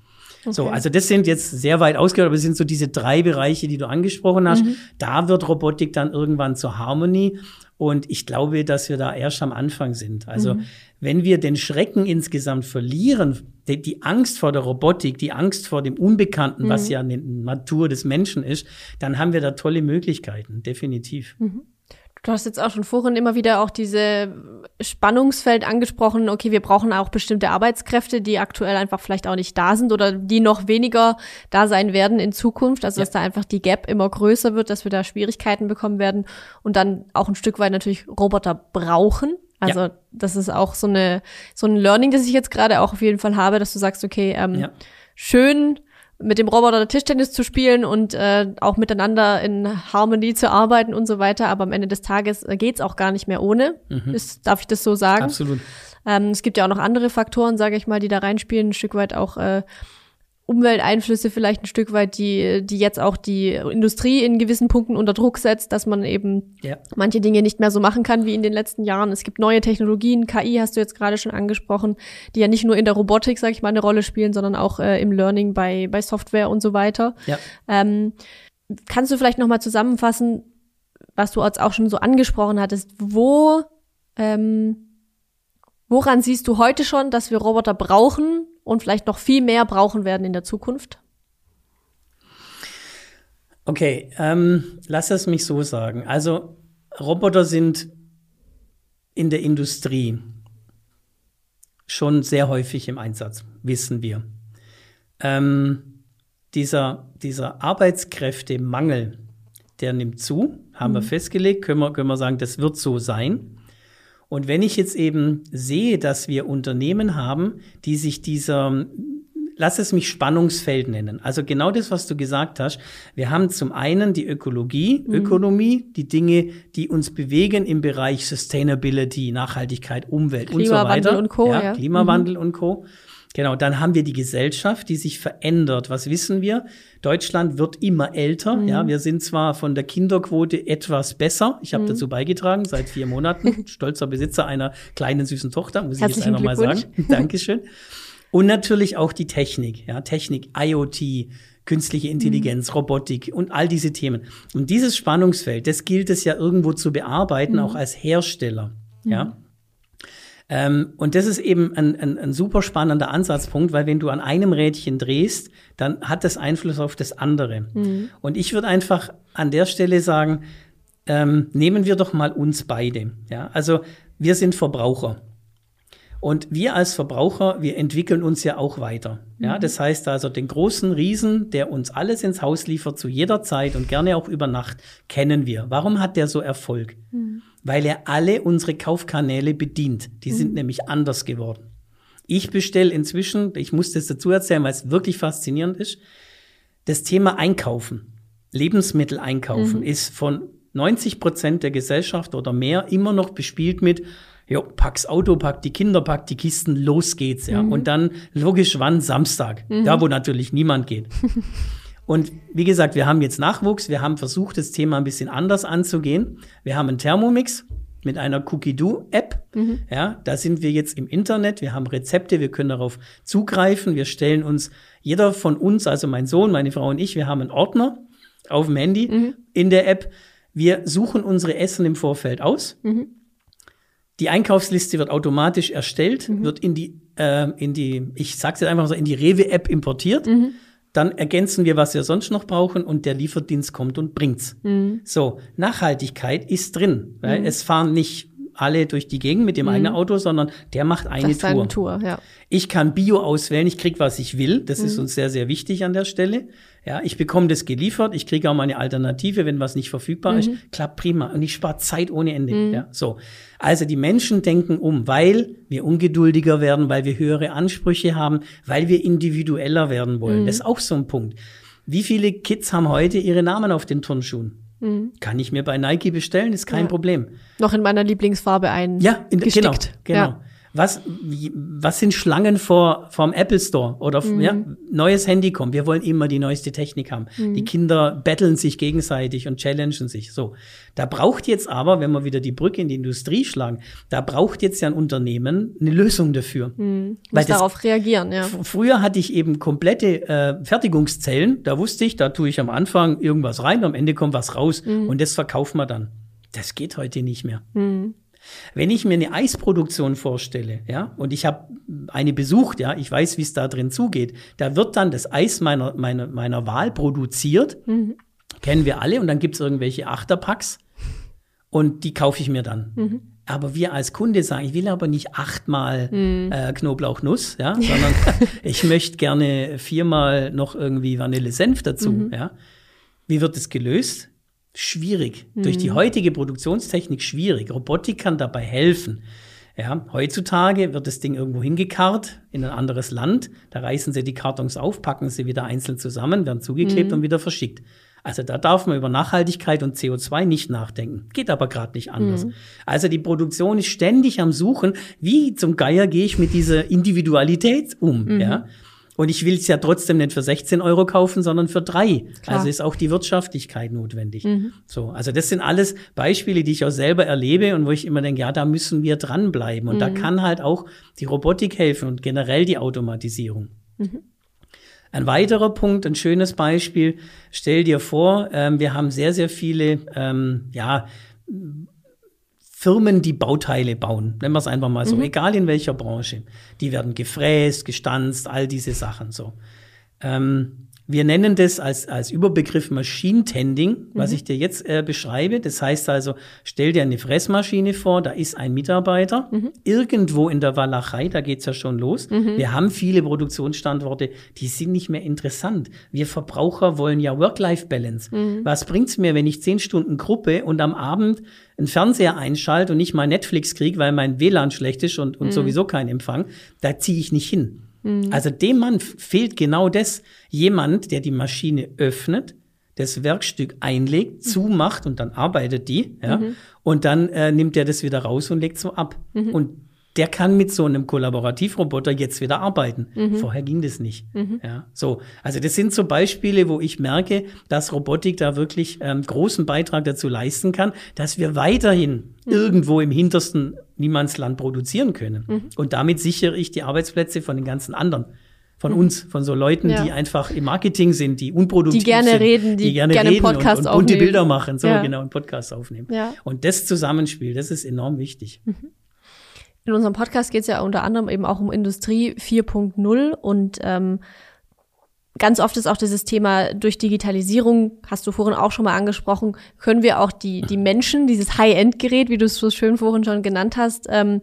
Speaker 1: Okay. So, also das sind jetzt sehr weit ausgehört, aber es sind so diese drei Bereiche, die du angesprochen hast. Mhm. Da wird Robotik dann irgendwann zur Harmonie. Und ich glaube, dass wir da erst am Anfang sind. Also mhm. wenn wir den Schrecken insgesamt verlieren, die, die, Angst vor der Robotik, die Angst vor dem Unbekannten, mhm. was ja eine Natur des Menschen ist, dann haben wir da tolle Möglichkeiten, definitiv. Mhm.
Speaker 2: Du hast jetzt auch schon vorhin immer wieder auch diese Spannungsfeld angesprochen. Okay, wir brauchen auch bestimmte Arbeitskräfte, die aktuell einfach vielleicht auch nicht da sind oder die noch weniger da sein werden in Zukunft. Also, ja. dass da einfach die Gap immer größer wird, dass wir da Schwierigkeiten bekommen werden und dann auch ein Stück weit natürlich Roboter brauchen. Also, ja. das ist auch so eine, so ein Learning, das ich jetzt gerade auch auf jeden Fall habe, dass du sagst, okay, ähm, ja. schön, mit dem Roboter Tischtennis zu spielen und äh, auch miteinander in Harmonie zu arbeiten und so weiter. Aber am Ende des Tages äh, geht's auch gar nicht mehr ohne. Mhm. Ist, darf ich das so sagen?
Speaker 1: Absolut.
Speaker 2: Ähm, es gibt ja auch noch andere Faktoren, sage ich mal, die da reinspielen, ein Stück weit auch äh, Umwelteinflüsse vielleicht ein Stück weit, die, die jetzt auch die Industrie in gewissen Punkten unter Druck setzt, dass man eben ja. manche Dinge nicht mehr so machen kann wie in den letzten Jahren. Es gibt neue Technologien, KI hast du jetzt gerade schon angesprochen, die ja nicht nur in der Robotik, sag ich mal, eine Rolle spielen, sondern auch äh, im Learning bei, bei Software und so weiter. Ja. Ähm, kannst du vielleicht nochmal zusammenfassen, was du jetzt auch schon so angesprochen hattest, wo ähm, Woran siehst du heute schon, dass wir Roboter brauchen und vielleicht noch viel mehr brauchen werden in der Zukunft?
Speaker 1: Okay, ähm, lass es mich so sagen. Also Roboter sind in der Industrie schon sehr häufig im Einsatz, wissen wir. Ähm, dieser, dieser Arbeitskräftemangel, der nimmt zu, haben mhm. wir festgelegt, können wir, können wir sagen, das wird so sein. Und wenn ich jetzt eben sehe, dass wir Unternehmen haben, die sich dieser lass es mich Spannungsfeld nennen. Also genau das, was du gesagt hast. Wir haben zum einen die Ökologie, mhm. Ökonomie, die Dinge, die uns bewegen im Bereich Sustainability, Nachhaltigkeit, Umwelt und so weiter.
Speaker 2: Und Co,
Speaker 1: ja, ja. Klimawandel mhm. und Co. Genau, dann haben wir die Gesellschaft, die sich verändert. Was wissen wir? Deutschland wird immer älter. Mhm. Ja, wir sind zwar von der Kinderquote etwas besser. Ich habe mhm. dazu beigetragen seit vier Monaten. <laughs> Stolzer Besitzer einer kleinen süßen Tochter, muss ich jetzt einfach mal sagen. Dankeschön. Und natürlich auch die Technik. Ja, Technik, IoT, künstliche Intelligenz, mhm. Robotik und all diese Themen. Und dieses Spannungsfeld, das gilt es ja irgendwo zu bearbeiten, mhm. auch als Hersteller. Ja. Ähm, und das ist eben ein, ein, ein super spannender Ansatzpunkt, weil wenn du an einem Rädchen drehst, dann hat das Einfluss auf das andere. Mhm. Und ich würde einfach an der Stelle sagen, ähm, nehmen wir doch mal uns beide. Ja? Also wir sind Verbraucher. Und wir als Verbraucher, wir entwickeln uns ja auch weiter. Ja, mhm. das heißt also, den großen Riesen, der uns alles ins Haus liefert zu jeder Zeit und gerne auch über Nacht, kennen wir. Warum hat der so Erfolg? Mhm. Weil er alle unsere Kaufkanäle bedient. Die mhm. sind nämlich anders geworden. Ich bestelle inzwischen, ich muss das dazu erzählen, weil es wirklich faszinierend ist, das Thema Einkaufen, Lebensmittel einkaufen, mhm. ist von 90 Prozent der Gesellschaft oder mehr immer noch bespielt mit, jo, pack's Auto, pack die Kinder, pack die Kisten, los geht's, ja. Mhm. Und dann logisch wann Samstag, mhm. da wo natürlich niemand geht. <laughs> Und wie gesagt, wir haben jetzt Nachwuchs, wir haben versucht, das Thema ein bisschen anders anzugehen. Wir haben einen Thermomix mit einer Cookie-Do-App. Mhm. Ja, da sind wir jetzt im Internet, wir haben Rezepte, wir können darauf zugreifen. Wir stellen uns, jeder von uns, also mein Sohn, meine Frau und ich, wir haben einen Ordner auf dem Handy mhm. in der App. Wir suchen unsere Essen im Vorfeld aus. Mhm. Die Einkaufsliste wird automatisch erstellt, mhm. wird in die, äh, in die, ich sag's jetzt einfach so, in die Rewe-App importiert. Mhm. Dann ergänzen wir, was wir sonst noch brauchen und der Lieferdienst kommt und bringt's. Mhm. So, Nachhaltigkeit ist drin, weil mhm. es fahren nicht alle durch die Gegend mit dem mhm. eigenen Auto, sondern der macht eine Tour. Tour ja. Ich kann Bio auswählen, ich krieg, was ich will. Das mhm. ist uns sehr, sehr wichtig an der Stelle. Ja, ich bekomme das geliefert, ich kriege auch mal eine Alternative, wenn was nicht verfügbar mhm. ist. Klappt prima. Und ich spare Zeit ohne Ende. Mhm. Ja, so. Also die Menschen denken um, weil wir ungeduldiger werden, weil wir höhere Ansprüche haben, weil wir individueller werden wollen. Mhm. Das ist auch so ein Punkt. Wie viele Kids haben heute ihre Namen auf den Turnschuhen? Mhm. Kann ich mir bei Nike bestellen, ist kein ja. Problem.
Speaker 2: Noch in meiner Lieblingsfarbe ein.
Speaker 1: Ja, in, genau, genau. Ja. Was, wie, was sind Schlangen vor vom Apple Store oder mhm. ja, neues Handy kommt? Wir wollen immer die neueste Technik haben. Mhm. Die Kinder betteln sich gegenseitig und challengen sich. So, da braucht jetzt aber, wenn wir wieder die Brücke in die Industrie schlagen, da braucht jetzt ja ein Unternehmen eine Lösung dafür.
Speaker 2: Mhm. Weil das, darauf reagieren. Ja.
Speaker 1: Früher hatte ich eben komplette äh, Fertigungszellen. Da wusste ich, da tue ich am Anfang irgendwas rein, am Ende kommt was raus mhm. und das verkaufen wir dann. Das geht heute nicht mehr. Mhm. Wenn ich mir eine Eisproduktion vorstelle, ja, und ich habe eine besucht, ja, ich weiß, wie es da drin zugeht, da wird dann das Eis meiner, meiner, meiner Wahl produziert, mhm. kennen wir alle, und dann gibt es irgendwelche Achterpacks und die kaufe ich mir dann. Mhm. Aber wir als Kunde sagen, ich will aber nicht achtmal mhm. äh, Knoblauchnuss, ja, sondern <laughs> ich möchte gerne viermal noch irgendwie Vanille-Senf dazu, mhm. ja. Wie wird es gelöst? Schwierig. Mhm. Durch die heutige Produktionstechnik schwierig. Robotik kann dabei helfen. Ja, heutzutage wird das Ding irgendwo hingekarrt in ein anderes Land. Da reißen sie die Kartons auf, packen sie wieder einzeln zusammen, werden zugeklebt mhm. und wieder verschickt. Also da darf man über Nachhaltigkeit und CO2 nicht nachdenken. Geht aber gerade nicht anders. Mhm. Also die Produktion ist ständig am Suchen, wie zum Geier gehe ich mit dieser Individualität um, mhm. ja? Und ich will es ja trotzdem nicht für 16 Euro kaufen, sondern für drei. Klar. Also ist auch die Wirtschaftlichkeit notwendig. Mhm. So, also das sind alles Beispiele, die ich auch selber erlebe und wo ich immer denke, ja, da müssen wir dranbleiben. Und mhm. da kann halt auch die Robotik helfen und generell die Automatisierung. Mhm. Ein weiterer Punkt, ein schönes Beispiel, stell dir vor, ähm, wir haben sehr, sehr viele, ähm, ja, Firmen, die Bauteile bauen, nennen wir es einfach mal so, mhm. egal in welcher Branche. Die werden gefräst, gestanzt, all diese Sachen so. Ähm, wir nennen das als, als Überbegriff Machine Tending, was mhm. ich dir jetzt äh, beschreibe. Das heißt also, stell dir eine Fressmaschine vor, da ist ein Mitarbeiter mhm. irgendwo in der Walachei, da geht's ja schon los. Mhm. Wir haben viele Produktionsstandorte, die sind nicht mehr interessant. Wir Verbraucher wollen ja Work-Life-Balance. Mhm. Was bringt's mir, wenn ich zehn Stunden Gruppe und am Abend einen Fernseher einschalte und nicht mal Netflix kriege, weil mein WLAN schlecht ist und, und mhm. sowieso kein Empfang? Da ziehe ich nicht hin. Mhm. Also dem Mann fehlt genau das. Jemand, der die Maschine öffnet, das Werkstück einlegt, mhm. zumacht und dann arbeitet die, ja, mhm. und dann äh, nimmt er das wieder raus und legt so ab. Mhm. Und der kann mit so einem Kollaborativroboter jetzt wieder arbeiten. Mhm. Vorher ging das nicht. Mhm. Ja, so. Also das sind so Beispiele, wo ich merke, dass Robotik da wirklich ähm, großen Beitrag dazu leisten kann, dass wir weiterhin irgendwo im hintersten Niemandsland produzieren können. Mhm. Und damit sichere ich die Arbeitsplätze von den ganzen anderen von mhm. uns, von so Leuten, ja. die einfach im Marketing sind, die unproduktiv
Speaker 2: die gerne
Speaker 1: sind,
Speaker 2: reden, die, die gerne, gerne reden Podcast
Speaker 1: und, und bunte Bilder machen, so ja. genau, einen Podcast aufnehmen. Ja. Und das Zusammenspiel, das ist enorm wichtig. Mhm.
Speaker 2: In unserem Podcast geht es ja unter anderem eben auch um Industrie 4.0 und ähm, ganz oft ist auch dieses Thema durch Digitalisierung, hast du vorhin auch schon mal angesprochen, können wir auch die, die Menschen, dieses High-End-Gerät, wie du es so schön vorhin schon genannt hast, ähm,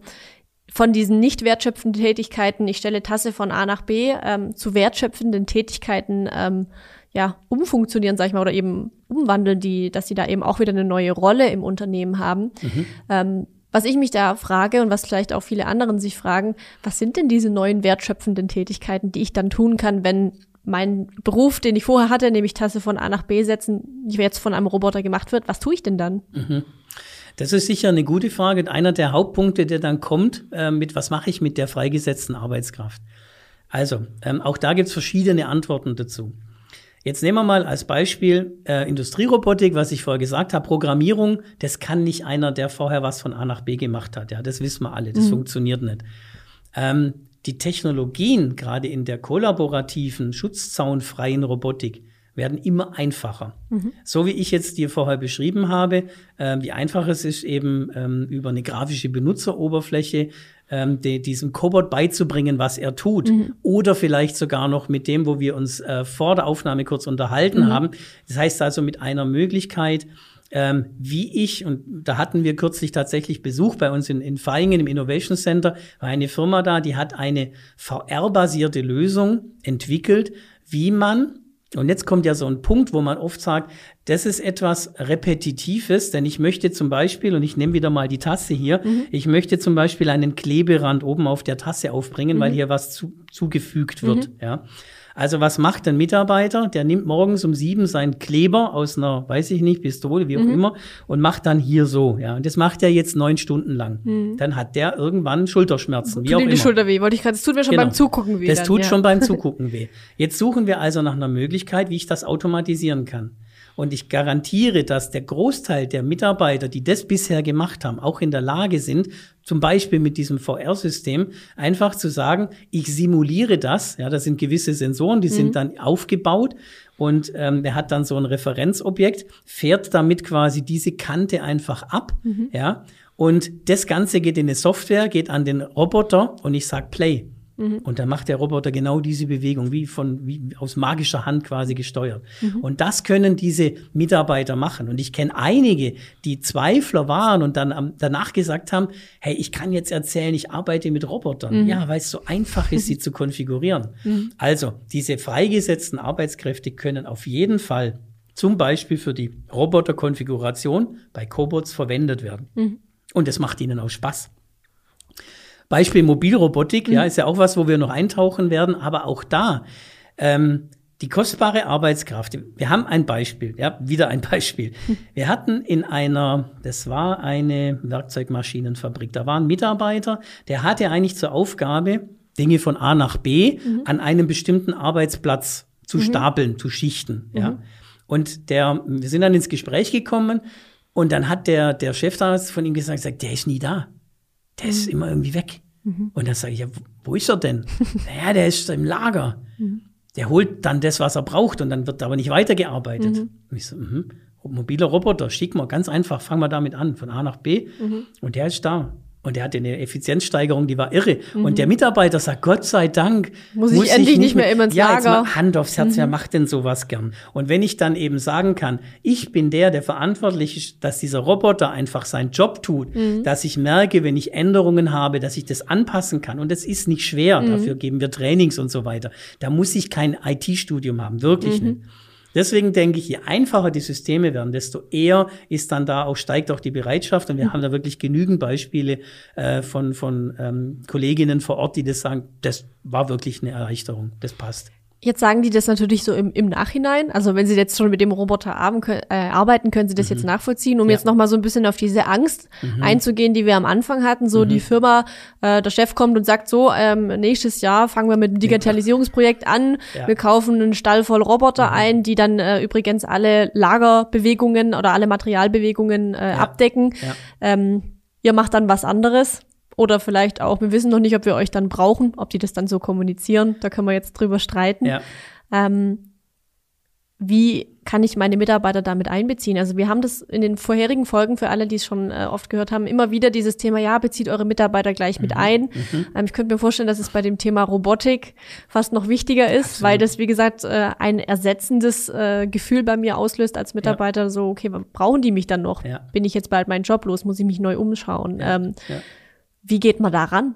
Speaker 2: von diesen nicht wertschöpfenden Tätigkeiten, ich stelle Tasse von A nach B, ähm, zu wertschöpfenden Tätigkeiten ähm, ja, umfunktionieren, sag ich mal, oder eben umwandeln, die, dass sie da eben auch wieder eine neue Rolle im Unternehmen haben. Mhm. Ähm, was ich mich da frage und was vielleicht auch viele anderen sich fragen, was sind denn diese neuen wertschöpfenden Tätigkeiten, die ich dann tun kann, wenn mein Beruf, den ich vorher hatte, nämlich Tasse von A nach B setzen, jetzt von einem Roboter gemacht wird, was tue ich denn dann? Mhm.
Speaker 1: Das ist sicher eine gute Frage. Einer der Hauptpunkte, der dann kommt, äh, mit was mache ich mit der freigesetzten Arbeitskraft? Also, ähm, auch da gibt es verschiedene Antworten dazu. Jetzt nehmen wir mal als Beispiel äh, Industrierobotik, was ich vorher gesagt habe, Programmierung, das kann nicht einer, der vorher was von A nach B gemacht hat. Ja, das wissen wir alle, das mhm. funktioniert nicht. Ähm, die Technologien, gerade in der kollaborativen, schutzzaunfreien Robotik, werden immer einfacher. Mhm. So wie ich jetzt dir vorher beschrieben habe, äh, wie einfach es ist, eben ähm, über eine grafische Benutzeroberfläche ähm, de, diesem Cobot beizubringen, was er tut. Mhm. Oder vielleicht sogar noch mit dem, wo wir uns äh, vor der Aufnahme kurz unterhalten mhm. haben. Das heißt also mit einer Möglichkeit, ähm, wie ich, und da hatten wir kürzlich tatsächlich Besuch bei uns in, in Feingen im Innovation Center, war eine Firma da, die hat eine VR-basierte Lösung entwickelt, wie man und jetzt kommt ja so ein Punkt, wo man oft sagt, das ist etwas Repetitives, denn ich möchte zum Beispiel, und ich nehme wieder mal die Tasse hier, mhm. ich möchte zum Beispiel einen Kleberand oben auf der Tasse aufbringen, mhm. weil hier was zu, zugefügt wird. Mhm. Ja. Also was macht ein Mitarbeiter? Der nimmt morgens um sieben seinen Kleber aus einer, weiß ich nicht, Pistole, wie auch mhm. immer, und macht dann hier so. Ja, und das macht er jetzt neun Stunden lang. Mhm. Dann hat der irgendwann Schulterschmerzen, wie auch immer.
Speaker 2: die Schulter weh, wollte ich gerade. Das tut mir schon genau. beim Zugucken weh.
Speaker 1: Das dann, tut ja. schon beim <laughs> Zugucken weh. Jetzt suchen wir also nach einer Möglichkeit, wie ich das automatisieren kann. Und ich garantiere, dass der Großteil der Mitarbeiter, die das bisher gemacht haben, auch in der Lage sind, zum Beispiel mit diesem VR-System, einfach zu sagen, ich simuliere das. Ja, das sind gewisse Sensoren, die mhm. sind dann aufgebaut und ähm, er hat dann so ein Referenzobjekt, fährt damit quasi diese Kante einfach ab, mhm. ja. Und das Ganze geht in eine Software, geht an den Roboter und ich sag Play. Mhm. Und dann macht der Roboter genau diese Bewegung, wie von, wie aus magischer Hand quasi gesteuert. Mhm. Und das können diese Mitarbeiter machen. Und ich kenne einige, die Zweifler waren und dann am, danach gesagt haben, hey, ich kann jetzt erzählen, ich arbeite mit Robotern. Mhm. Ja, weil es so einfach ist, sie zu konfigurieren. <laughs> Mhm. Also, diese freigesetzten Arbeitskräfte können auf jeden Fall zum Beispiel für die Roboterkonfiguration bei Cobots verwendet werden. Mhm. Und das macht ihnen auch Spaß. Beispiel Mobilrobotik, mhm. ja, ist ja auch was, wo wir noch eintauchen werden, aber auch da, ähm, die kostbare Arbeitskraft. Wir haben ein Beispiel, ja, wieder ein <laughs> Beispiel. Wir hatten in einer, das war eine Werkzeugmaschinenfabrik, da war ein Mitarbeiter, der hatte eigentlich zur Aufgabe, Dinge von A nach B mhm. an einem bestimmten Arbeitsplatz zu mhm. stapeln, zu schichten. Ja. Mhm. Und der, wir sind dann ins Gespräch gekommen und dann hat der, der Chef da von ihm gesagt, gesagt, der ist nie da. Der ist mhm. immer irgendwie weg. Mhm. Und dann sage ich, ja, wo ist er denn? <laughs> naja, der ist im Lager. Mhm. Der holt dann das, was er braucht und dann wird aber nicht weitergearbeitet. Mhm. Und ich so, mhm. mobiler Roboter, schick mal, ganz einfach, fangen wir damit an, von A nach B. Mhm. Und der ist da. Und der hatte eine Effizienzsteigerung, die war irre. Mhm. Und der Mitarbeiter sagt, Gott sei Dank.
Speaker 2: Muss, muss ich endlich nicht mehr immer ins
Speaker 1: ja, Lager. Ja, Hand aufs Herz, mhm. wer macht denn sowas gern? Und wenn ich dann eben sagen kann, ich bin der, der verantwortlich ist, dass dieser Roboter einfach seinen Job tut, mhm. dass ich merke, wenn ich Änderungen habe, dass ich das anpassen kann. Und das ist nicht schwer. Mhm. Dafür geben wir Trainings und so weiter. Da muss ich kein IT-Studium haben, wirklich mhm. nicht. Deswegen denke ich, je einfacher die Systeme werden, desto eher ist dann da auch, steigt auch die Bereitschaft. Und wir mhm. haben da wirklich genügend Beispiele äh, von, von ähm, Kolleginnen vor Ort, die das sagen, das war wirklich eine Erleichterung, das passt.
Speaker 2: Jetzt sagen die das natürlich so im, im Nachhinein. Also wenn sie jetzt schon mit dem Roboter äh, arbeiten, können sie das mhm. jetzt nachvollziehen, um ja. jetzt noch mal so ein bisschen auf diese Angst mhm. einzugehen, die wir am Anfang hatten. So mhm. die Firma, äh, der Chef kommt und sagt so, ähm, nächstes Jahr fangen wir mit dem Digitalisierungsprojekt an. Ja. Wir kaufen einen Stall voll Roboter mhm. ein, die dann äh, übrigens alle Lagerbewegungen oder alle Materialbewegungen äh, ja. abdecken. Ähm, ihr macht dann was anderes. Oder vielleicht auch, wir wissen noch nicht, ob wir euch dann brauchen, ob die das dann so kommunizieren. Da können wir jetzt drüber streiten. Ja. Ähm, wie kann ich meine Mitarbeiter damit einbeziehen? Also wir haben das in den vorherigen Folgen für alle, die es schon äh, oft gehört haben, immer wieder dieses Thema, ja, bezieht eure Mitarbeiter gleich mit mhm. ein. Mhm. Ähm, ich könnte mir vorstellen, dass es bei dem Thema Robotik fast noch wichtiger ist, Absolut. weil das, wie gesagt, äh, ein ersetzendes äh, Gefühl bei mir auslöst als Mitarbeiter, ja. so, okay, brauchen die mich dann noch? Ja. Bin ich jetzt bald meinen Job los? Muss ich mich neu umschauen? Ja. Ähm, wie geht man da ran?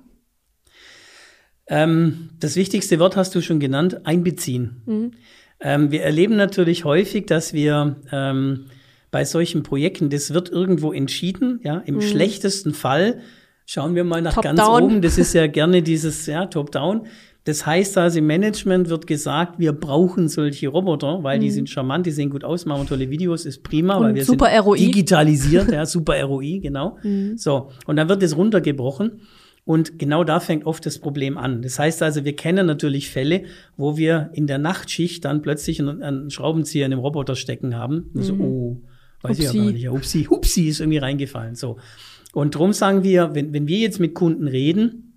Speaker 1: Ähm, das wichtigste Wort hast du schon genannt, einbeziehen. Mhm. Ähm, wir erleben natürlich häufig, dass wir ähm, bei solchen Projekten, das wird irgendwo entschieden, ja, im mhm. schlechtesten Fall schauen wir mal nach Top ganz down. oben, das ist ja <laughs> gerne dieses, ja, Top-Down. Das heißt also, im Management wird gesagt, wir brauchen solche Roboter, weil mhm. die sind charmant, die sehen gut aus, machen tolle Videos, ist prima, und weil wir
Speaker 2: super
Speaker 1: sind
Speaker 2: ROI.
Speaker 1: digitalisiert, ja, <laughs> super ROI, genau. Mhm. So, und dann wird es runtergebrochen. Und genau da fängt oft das Problem an. Das heißt also, wir kennen natürlich Fälle, wo wir in der Nachtschicht dann plötzlich einen, einen Schraubenzieher in einem Roboter stecken haben. Mhm. So, oh, weiß Upsi. ich ja gar nicht. Ja, hupsi, hupsi ist irgendwie reingefallen. So. Und drum sagen wir, wenn, wenn wir jetzt mit Kunden reden,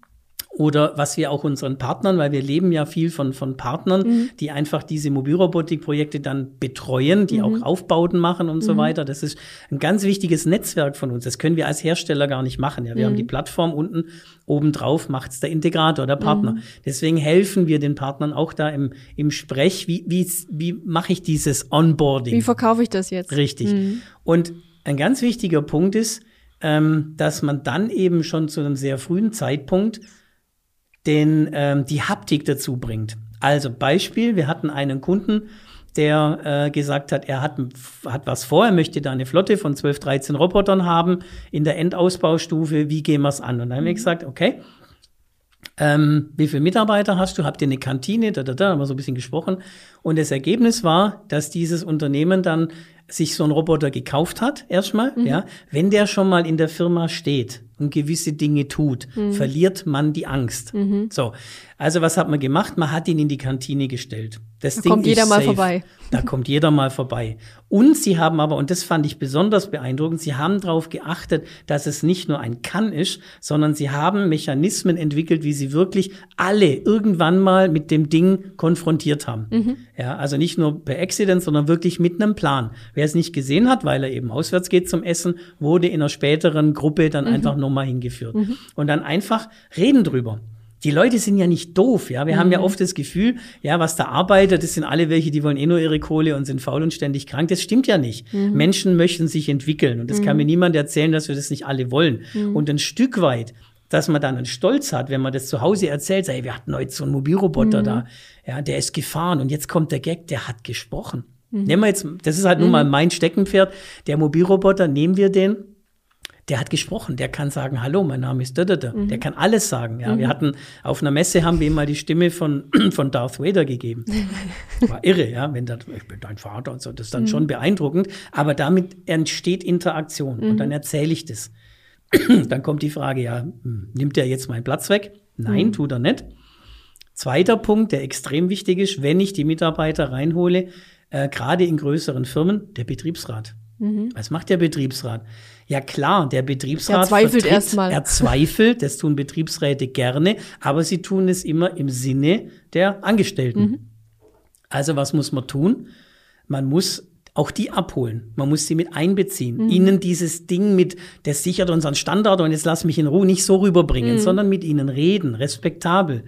Speaker 1: oder was wir auch unseren Partnern, weil wir leben ja viel von, von Partnern, mhm. die einfach diese Mobilrobotikprojekte dann betreuen, die mhm. auch Aufbauten machen und mhm. so weiter. Das ist ein ganz wichtiges Netzwerk von uns. Das können wir als Hersteller gar nicht machen. Ja, wir haben mhm. die Plattform unten, obendrauf macht's der Integrator, der Partner. Mhm. Deswegen helfen wir den Partnern auch da im, im Sprech. Wie, wie, wie mache ich dieses Onboarding?
Speaker 2: Wie verkaufe ich das jetzt?
Speaker 1: Richtig. Mhm. Und ein ganz wichtiger Punkt ist, ähm, dass man dann eben schon zu einem sehr frühen Zeitpunkt den, ähm, die Haptik dazu bringt. Also Beispiel, wir hatten einen Kunden, der äh, gesagt hat, er hat, hat was vor, er möchte da eine Flotte von 12, 13 Robotern haben in der Endausbaustufe, wie gehen wir es an? Und dann haben wir mhm. gesagt, okay, ähm, wie viele Mitarbeiter hast du? Habt ihr eine Kantine? Da, da, da, haben wir so ein bisschen gesprochen. Und das Ergebnis war, dass dieses Unternehmen dann sich so einen Roboter gekauft hat, erstmal, mhm. ja. Wenn der schon mal in der Firma steht, und gewisse Dinge tut, mhm. verliert man die Angst. Mhm. So, also was hat man gemacht? Man hat ihn in die Kantine gestellt.
Speaker 2: Das da Ding kommt jeder mal vorbei.
Speaker 1: Da kommt jeder mal vorbei. Und sie haben aber, und das fand ich besonders beeindruckend, sie haben darauf geachtet, dass es nicht nur ein Kann ist, sondern sie haben Mechanismen entwickelt, wie sie wirklich alle irgendwann mal mit dem Ding konfrontiert haben. Mhm. Ja, also nicht nur per Accident, sondern wirklich mit einem Plan. Wer es nicht gesehen hat, weil er eben auswärts geht zum Essen, wurde in einer späteren Gruppe dann mhm. einfach nochmal hingeführt. Mhm. Und dann einfach reden drüber die Leute sind ja nicht doof, ja. Wir mhm. haben ja mhm. oft das Gefühl, ja, was da arbeitet, das sind alle welche, die wollen eh nur ihre Kohle und sind faul und ständig krank. Das stimmt ja nicht. Mhm. Menschen möchten sich entwickeln und das mhm. kann mir niemand erzählen, dass wir das nicht alle wollen. Mhm. Und ein Stück weit, dass man dann einen Stolz hat, wenn man das zu Hause erzählt, hey, wir hatten heute so einen Mobilroboter da, ja, der ist gefahren und jetzt kommt der Gag, der hat gesprochen. Nehmen wir jetzt, das ist halt nun mal mein Steckenpferd, der Mobilroboter, nehmen wir den, der hat gesprochen, der kann sagen, hallo, mein Name ist da, da, da. Mhm. Der kann alles sagen. Ja, mhm. wir hatten auf einer Messe haben wir ihm mal die Stimme von <clears throat> von Darth Vader gegeben. <laughs> War irre, ja, wenn das, ich bin dein Vater und so, das ist dann mhm. schon beeindruckend. Aber damit entsteht Interaktion und dann mhm. erzähle ich das. <clears throat> dann kommt die Frage, ja, hm, nimmt der jetzt meinen Platz weg? Nein, mhm. tut er nicht. Zweiter Punkt, der extrem wichtig ist, wenn ich die Mitarbeiter reinhole, äh, gerade in größeren Firmen, der Betriebsrat. Mhm. Was macht der Betriebsrat? Ja klar, der Betriebsrat
Speaker 2: er zweifelt erstmal.
Speaker 1: Er zweifelt, das tun Betriebsräte gerne, aber sie tun es immer im Sinne der Angestellten. Mhm. Also was muss man tun? Man muss auch die abholen. Man muss sie mit einbeziehen. Mhm. Ihnen dieses Ding mit, das sichert unseren Standard und jetzt lass mich in Ruhe nicht so rüberbringen, mhm. sondern mit ihnen reden, respektabel.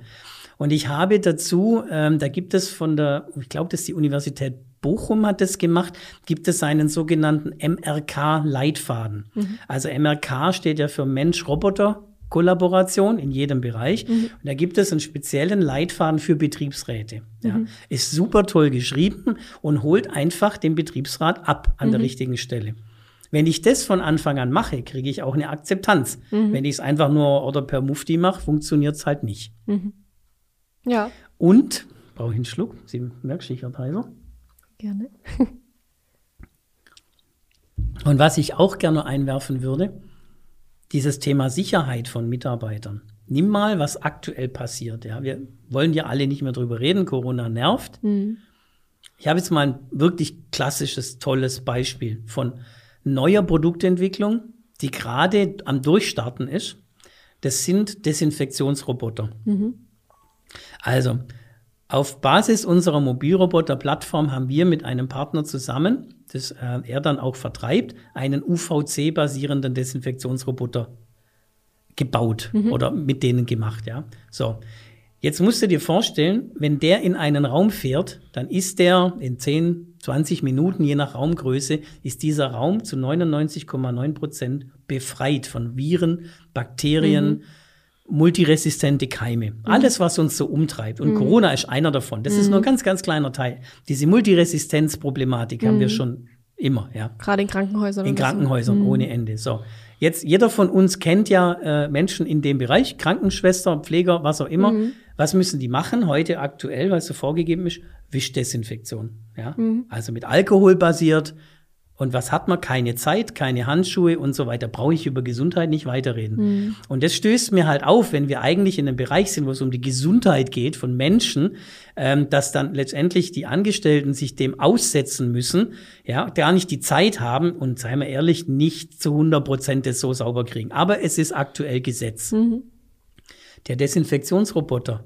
Speaker 1: Und ich habe dazu, ähm, da gibt es von der, ich glaube, das ist die Universität Bochum hat das gemacht, gibt es einen sogenannten MRK-Leitfaden. Mhm. Also MRK steht ja für Mensch-Roboter Kollaboration in jedem Bereich. Mhm. Und da gibt es einen speziellen Leitfaden für Betriebsräte. Ja. Mhm. Ist super toll geschrieben und holt einfach den Betriebsrat ab an mhm. der richtigen Stelle. Wenn ich das von Anfang an mache, kriege ich auch eine Akzeptanz. Mhm. Wenn ich es einfach nur oder per Mufti mache, funktioniert es halt nicht.
Speaker 2: Mhm. Ja.
Speaker 1: Und, brauche ich einen Schluck? Sie merkst, ich werde heiser.
Speaker 2: Gerne.
Speaker 1: und was ich auch gerne einwerfen würde, dieses Thema Sicherheit von Mitarbeitern. Nimm mal, was aktuell passiert. Ja, wir wollen ja alle nicht mehr drüber reden. Corona nervt. Mhm. Ich habe jetzt mal ein wirklich klassisches, tolles Beispiel von neuer Produktentwicklung, die gerade am Durchstarten ist. Das sind Desinfektionsroboter. Mhm. Also, auf Basis unserer Mobilroboter-Plattform haben wir mit einem Partner zusammen das äh, er dann auch vertreibt, einen UVC-basierenden Desinfektionsroboter gebaut mhm. oder mit denen gemacht, ja. So. Jetzt musst du dir vorstellen, wenn der in einen Raum fährt, dann ist der in 10, 20 Minuten, je nach Raumgröße, ist dieser Raum zu 99,9 Prozent befreit von Viren, Bakterien, mhm multiresistente Keime. Mhm. Alles, was uns so umtreibt. Und mhm. Corona ist einer davon. Das mhm. ist nur ein ganz, ganz kleiner Teil. Diese Multiresistenzproblematik haben wir mhm. schon immer, ja.
Speaker 2: Gerade in Krankenhäusern.
Speaker 1: In Krankenhäusern mhm. ohne Ende. So. Jetzt, jeder von uns kennt ja äh, Menschen in dem Bereich, Krankenschwester, Pfleger, was auch immer. Mhm. Was müssen die machen heute aktuell, weil es so vorgegeben ist? Wischdesinfektion. Ja? Also mit Alkohol basiert, und was hat man? Keine Zeit, keine Handschuhe und so weiter. Brauche ich über Gesundheit nicht weiterreden. Mhm. Und das stößt mir halt auf, wenn wir eigentlich in einem Bereich sind, wo es um die Gesundheit geht von Menschen, ähm, dass dann letztendlich die Angestellten sich dem aussetzen müssen, ja, gar nicht die Zeit haben und, seien wir ehrlich, nicht zu 100 Prozent das so sauber kriegen. Aber es ist aktuell Gesetz. Mhm. Der Desinfektionsroboter,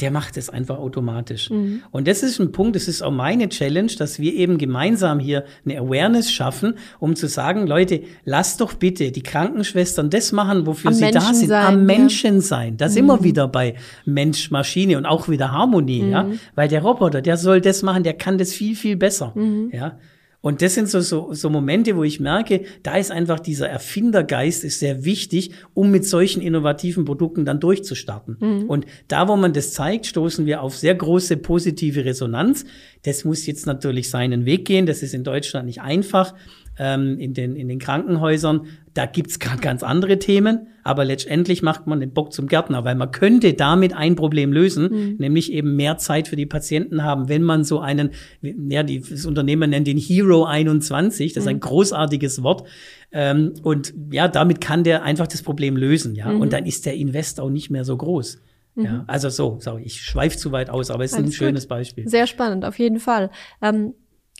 Speaker 1: der macht es einfach automatisch. Mhm. Und das ist ein Punkt, das ist auch meine Challenge, dass wir eben gemeinsam hier eine Awareness schaffen, um zu sagen, Leute, lasst doch bitte die Krankenschwestern das machen, wofür am sie Menschen da sind, sein, am Menschen ja. sein. Da mhm. sind wir wieder bei Mensch, Maschine und auch wieder Harmonie, mhm. ja. Weil der Roboter, der soll das machen, der kann das viel, viel besser, mhm. ja. Und das sind so, so, so Momente, wo ich merke, da ist einfach dieser Erfindergeist ist sehr wichtig, um mit solchen innovativen Produkten dann durchzustarten. Mhm. Und da, wo man das zeigt, stoßen wir auf sehr große positive Resonanz. Das muss jetzt natürlich seinen Weg gehen. Das ist in Deutschland nicht einfach ähm, in, den, in den Krankenhäusern. Da gibt's <laughs> gerade ganz andere Themen, aber letztendlich macht man den Bock zum Gärtner, weil man könnte damit ein Problem lösen, mhm. nämlich eben mehr Zeit für die Patienten haben, wenn man so einen, ja, die, das Unternehmen nennt den Hero 21, das ist ein mhm. großartiges Wort, ähm, und ja, damit kann der einfach das Problem lösen, ja, mhm. und dann ist der Invest auch nicht mehr so groß. Ja, mhm. also so, sorry, ich schweife zu weit aus, aber es ist ein schönes gut. Beispiel.
Speaker 2: Sehr spannend, auf jeden Fall. Ähm,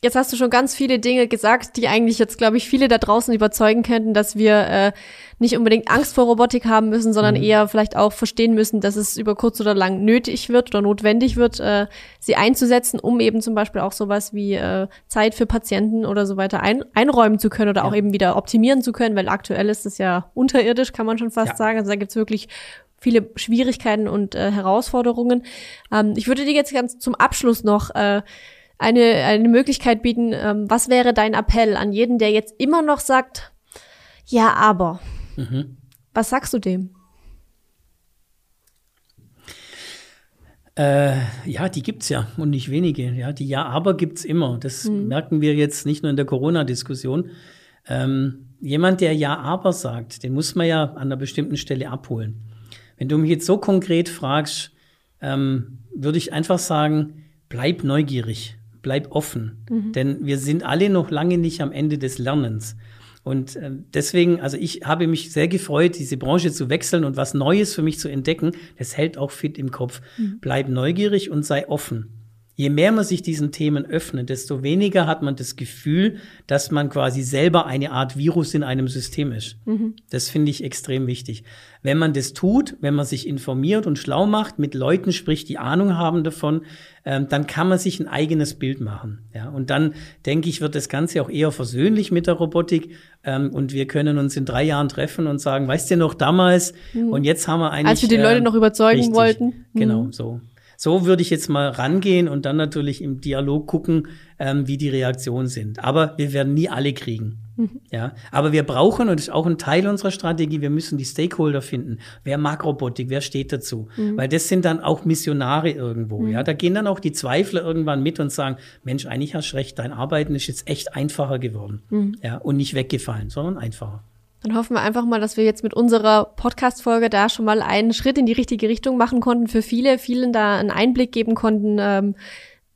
Speaker 2: Jetzt hast du schon ganz viele Dinge gesagt, die eigentlich jetzt, glaube ich, viele da draußen überzeugen könnten, dass wir äh, nicht unbedingt Angst vor Robotik haben müssen, sondern mhm. eher vielleicht auch verstehen müssen, dass es über kurz oder lang nötig wird oder notwendig wird, äh, sie einzusetzen, um eben zum Beispiel auch sowas wie äh, Zeit für Patienten oder so weiter ein, einräumen zu können oder ja. auch eben wieder optimieren zu können, weil aktuell ist es ja unterirdisch, kann man schon fast ja. sagen. Also da gibt's wirklich viele Schwierigkeiten und äh, Herausforderungen. Ähm, ich würde dir jetzt ganz zum Abschluss noch äh, eine, eine Möglichkeit bieten. Ähm, was wäre dein Appell an jeden, der jetzt immer noch sagt, ja, aber. Mhm. Was sagst du dem?
Speaker 1: Äh, ja, die gibt's ja und nicht wenige. Ja, die Ja-Aber gibt's immer. Das mhm. merken wir jetzt nicht nur in der Corona-Diskussion. Ähm, jemand, der Ja-Aber sagt, den muss man ja an einer bestimmten Stelle abholen. Wenn du mich jetzt so konkret fragst, ähm, würde ich einfach sagen, bleib neugierig bleib offen. Mhm. Denn wir sind alle noch lange nicht am Ende des Lernens. Und äh, deswegen, also ich habe mich sehr gefreut, diese Branche zu wechseln und was Neues für mich zu entdecken. Das hält auch fit im Kopf. Mhm. Bleib neugierig und sei offen. Je mehr man sich diesen Themen öffnet, desto weniger hat man das Gefühl, dass man quasi selber eine Art Virus in einem System ist. Mhm. Das finde ich extrem wichtig. Wenn man das tut, wenn man sich informiert und schlau macht, mit Leuten spricht, die Ahnung haben davon, ähm, dann kann man sich ein eigenes Bild machen. Ja, und dann denke ich, wird das Ganze auch eher versöhnlich mit der Robotik. Ähm, und wir können uns in drei Jahren treffen und sagen, weißt du noch damals? Mhm. Und jetzt haben wir eigentlich.
Speaker 2: Als wir die Leute äh, noch überzeugen richtig, wollten.
Speaker 1: Genau, mhm. so. So würde ich jetzt mal rangehen und dann natürlich im Dialog gucken, ähm, wie die Reaktionen sind. Aber wir werden nie alle kriegen. Mhm. Ja, aber wir brauchen, und das ist auch ein Teil unserer Strategie, wir müssen die Stakeholder finden. Wer mag Robotik? Wer steht dazu? Mhm. Weil das sind dann auch Missionare irgendwo. Mhm. Ja, da gehen dann auch die Zweifler irgendwann mit und sagen, Mensch, eigentlich hast du recht, dein Arbeiten ist jetzt echt einfacher geworden. Mhm. Ja, und nicht weggefallen, sondern einfacher.
Speaker 2: Dann hoffen wir einfach mal, dass wir jetzt mit unserer Podcast-Folge da schon mal einen Schritt in die richtige Richtung machen konnten für viele, vielen da einen Einblick geben konnten, ähm,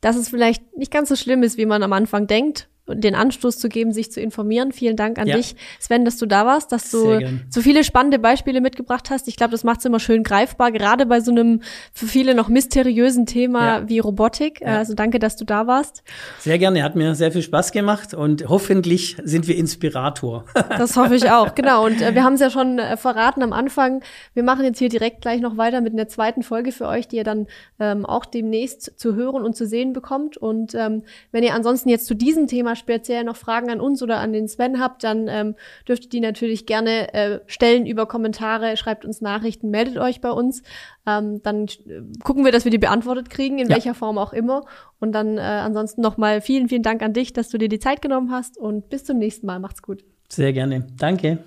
Speaker 2: dass es vielleicht nicht ganz so schlimm ist, wie man am Anfang denkt den Anstoß zu geben, sich zu informieren. Vielen Dank an ja. dich, Sven, dass du da warst, dass du so viele spannende Beispiele mitgebracht hast. Ich glaube, das macht es immer schön greifbar, gerade bei so einem für viele noch mysteriösen Thema ja. wie Robotik. Also danke, dass du da warst.
Speaker 1: Sehr gerne, hat mir sehr viel Spaß gemacht und hoffentlich sind wir Inspirator. <laughs>
Speaker 2: das hoffe ich auch, genau. Und äh, wir haben es ja schon äh, verraten am Anfang. Wir machen jetzt hier direkt gleich noch weiter mit einer zweiten Folge für euch, die ihr dann ähm, auch demnächst zu hören und zu sehen bekommt. Und ähm, wenn ihr ansonsten jetzt zu diesem Thema speziell noch Fragen an uns oder an den Sven habt, dann ähm, dürft ihr die natürlich gerne äh, stellen über Kommentare, schreibt uns Nachrichten, meldet euch bei uns. Ähm, dann äh, gucken wir, dass wir die beantwortet kriegen, in ja. welcher Form auch immer. Und dann äh, ansonsten nochmal vielen, vielen Dank an dich, dass du dir die Zeit genommen hast und bis zum nächsten Mal. Macht's gut.
Speaker 1: Sehr gerne. Danke.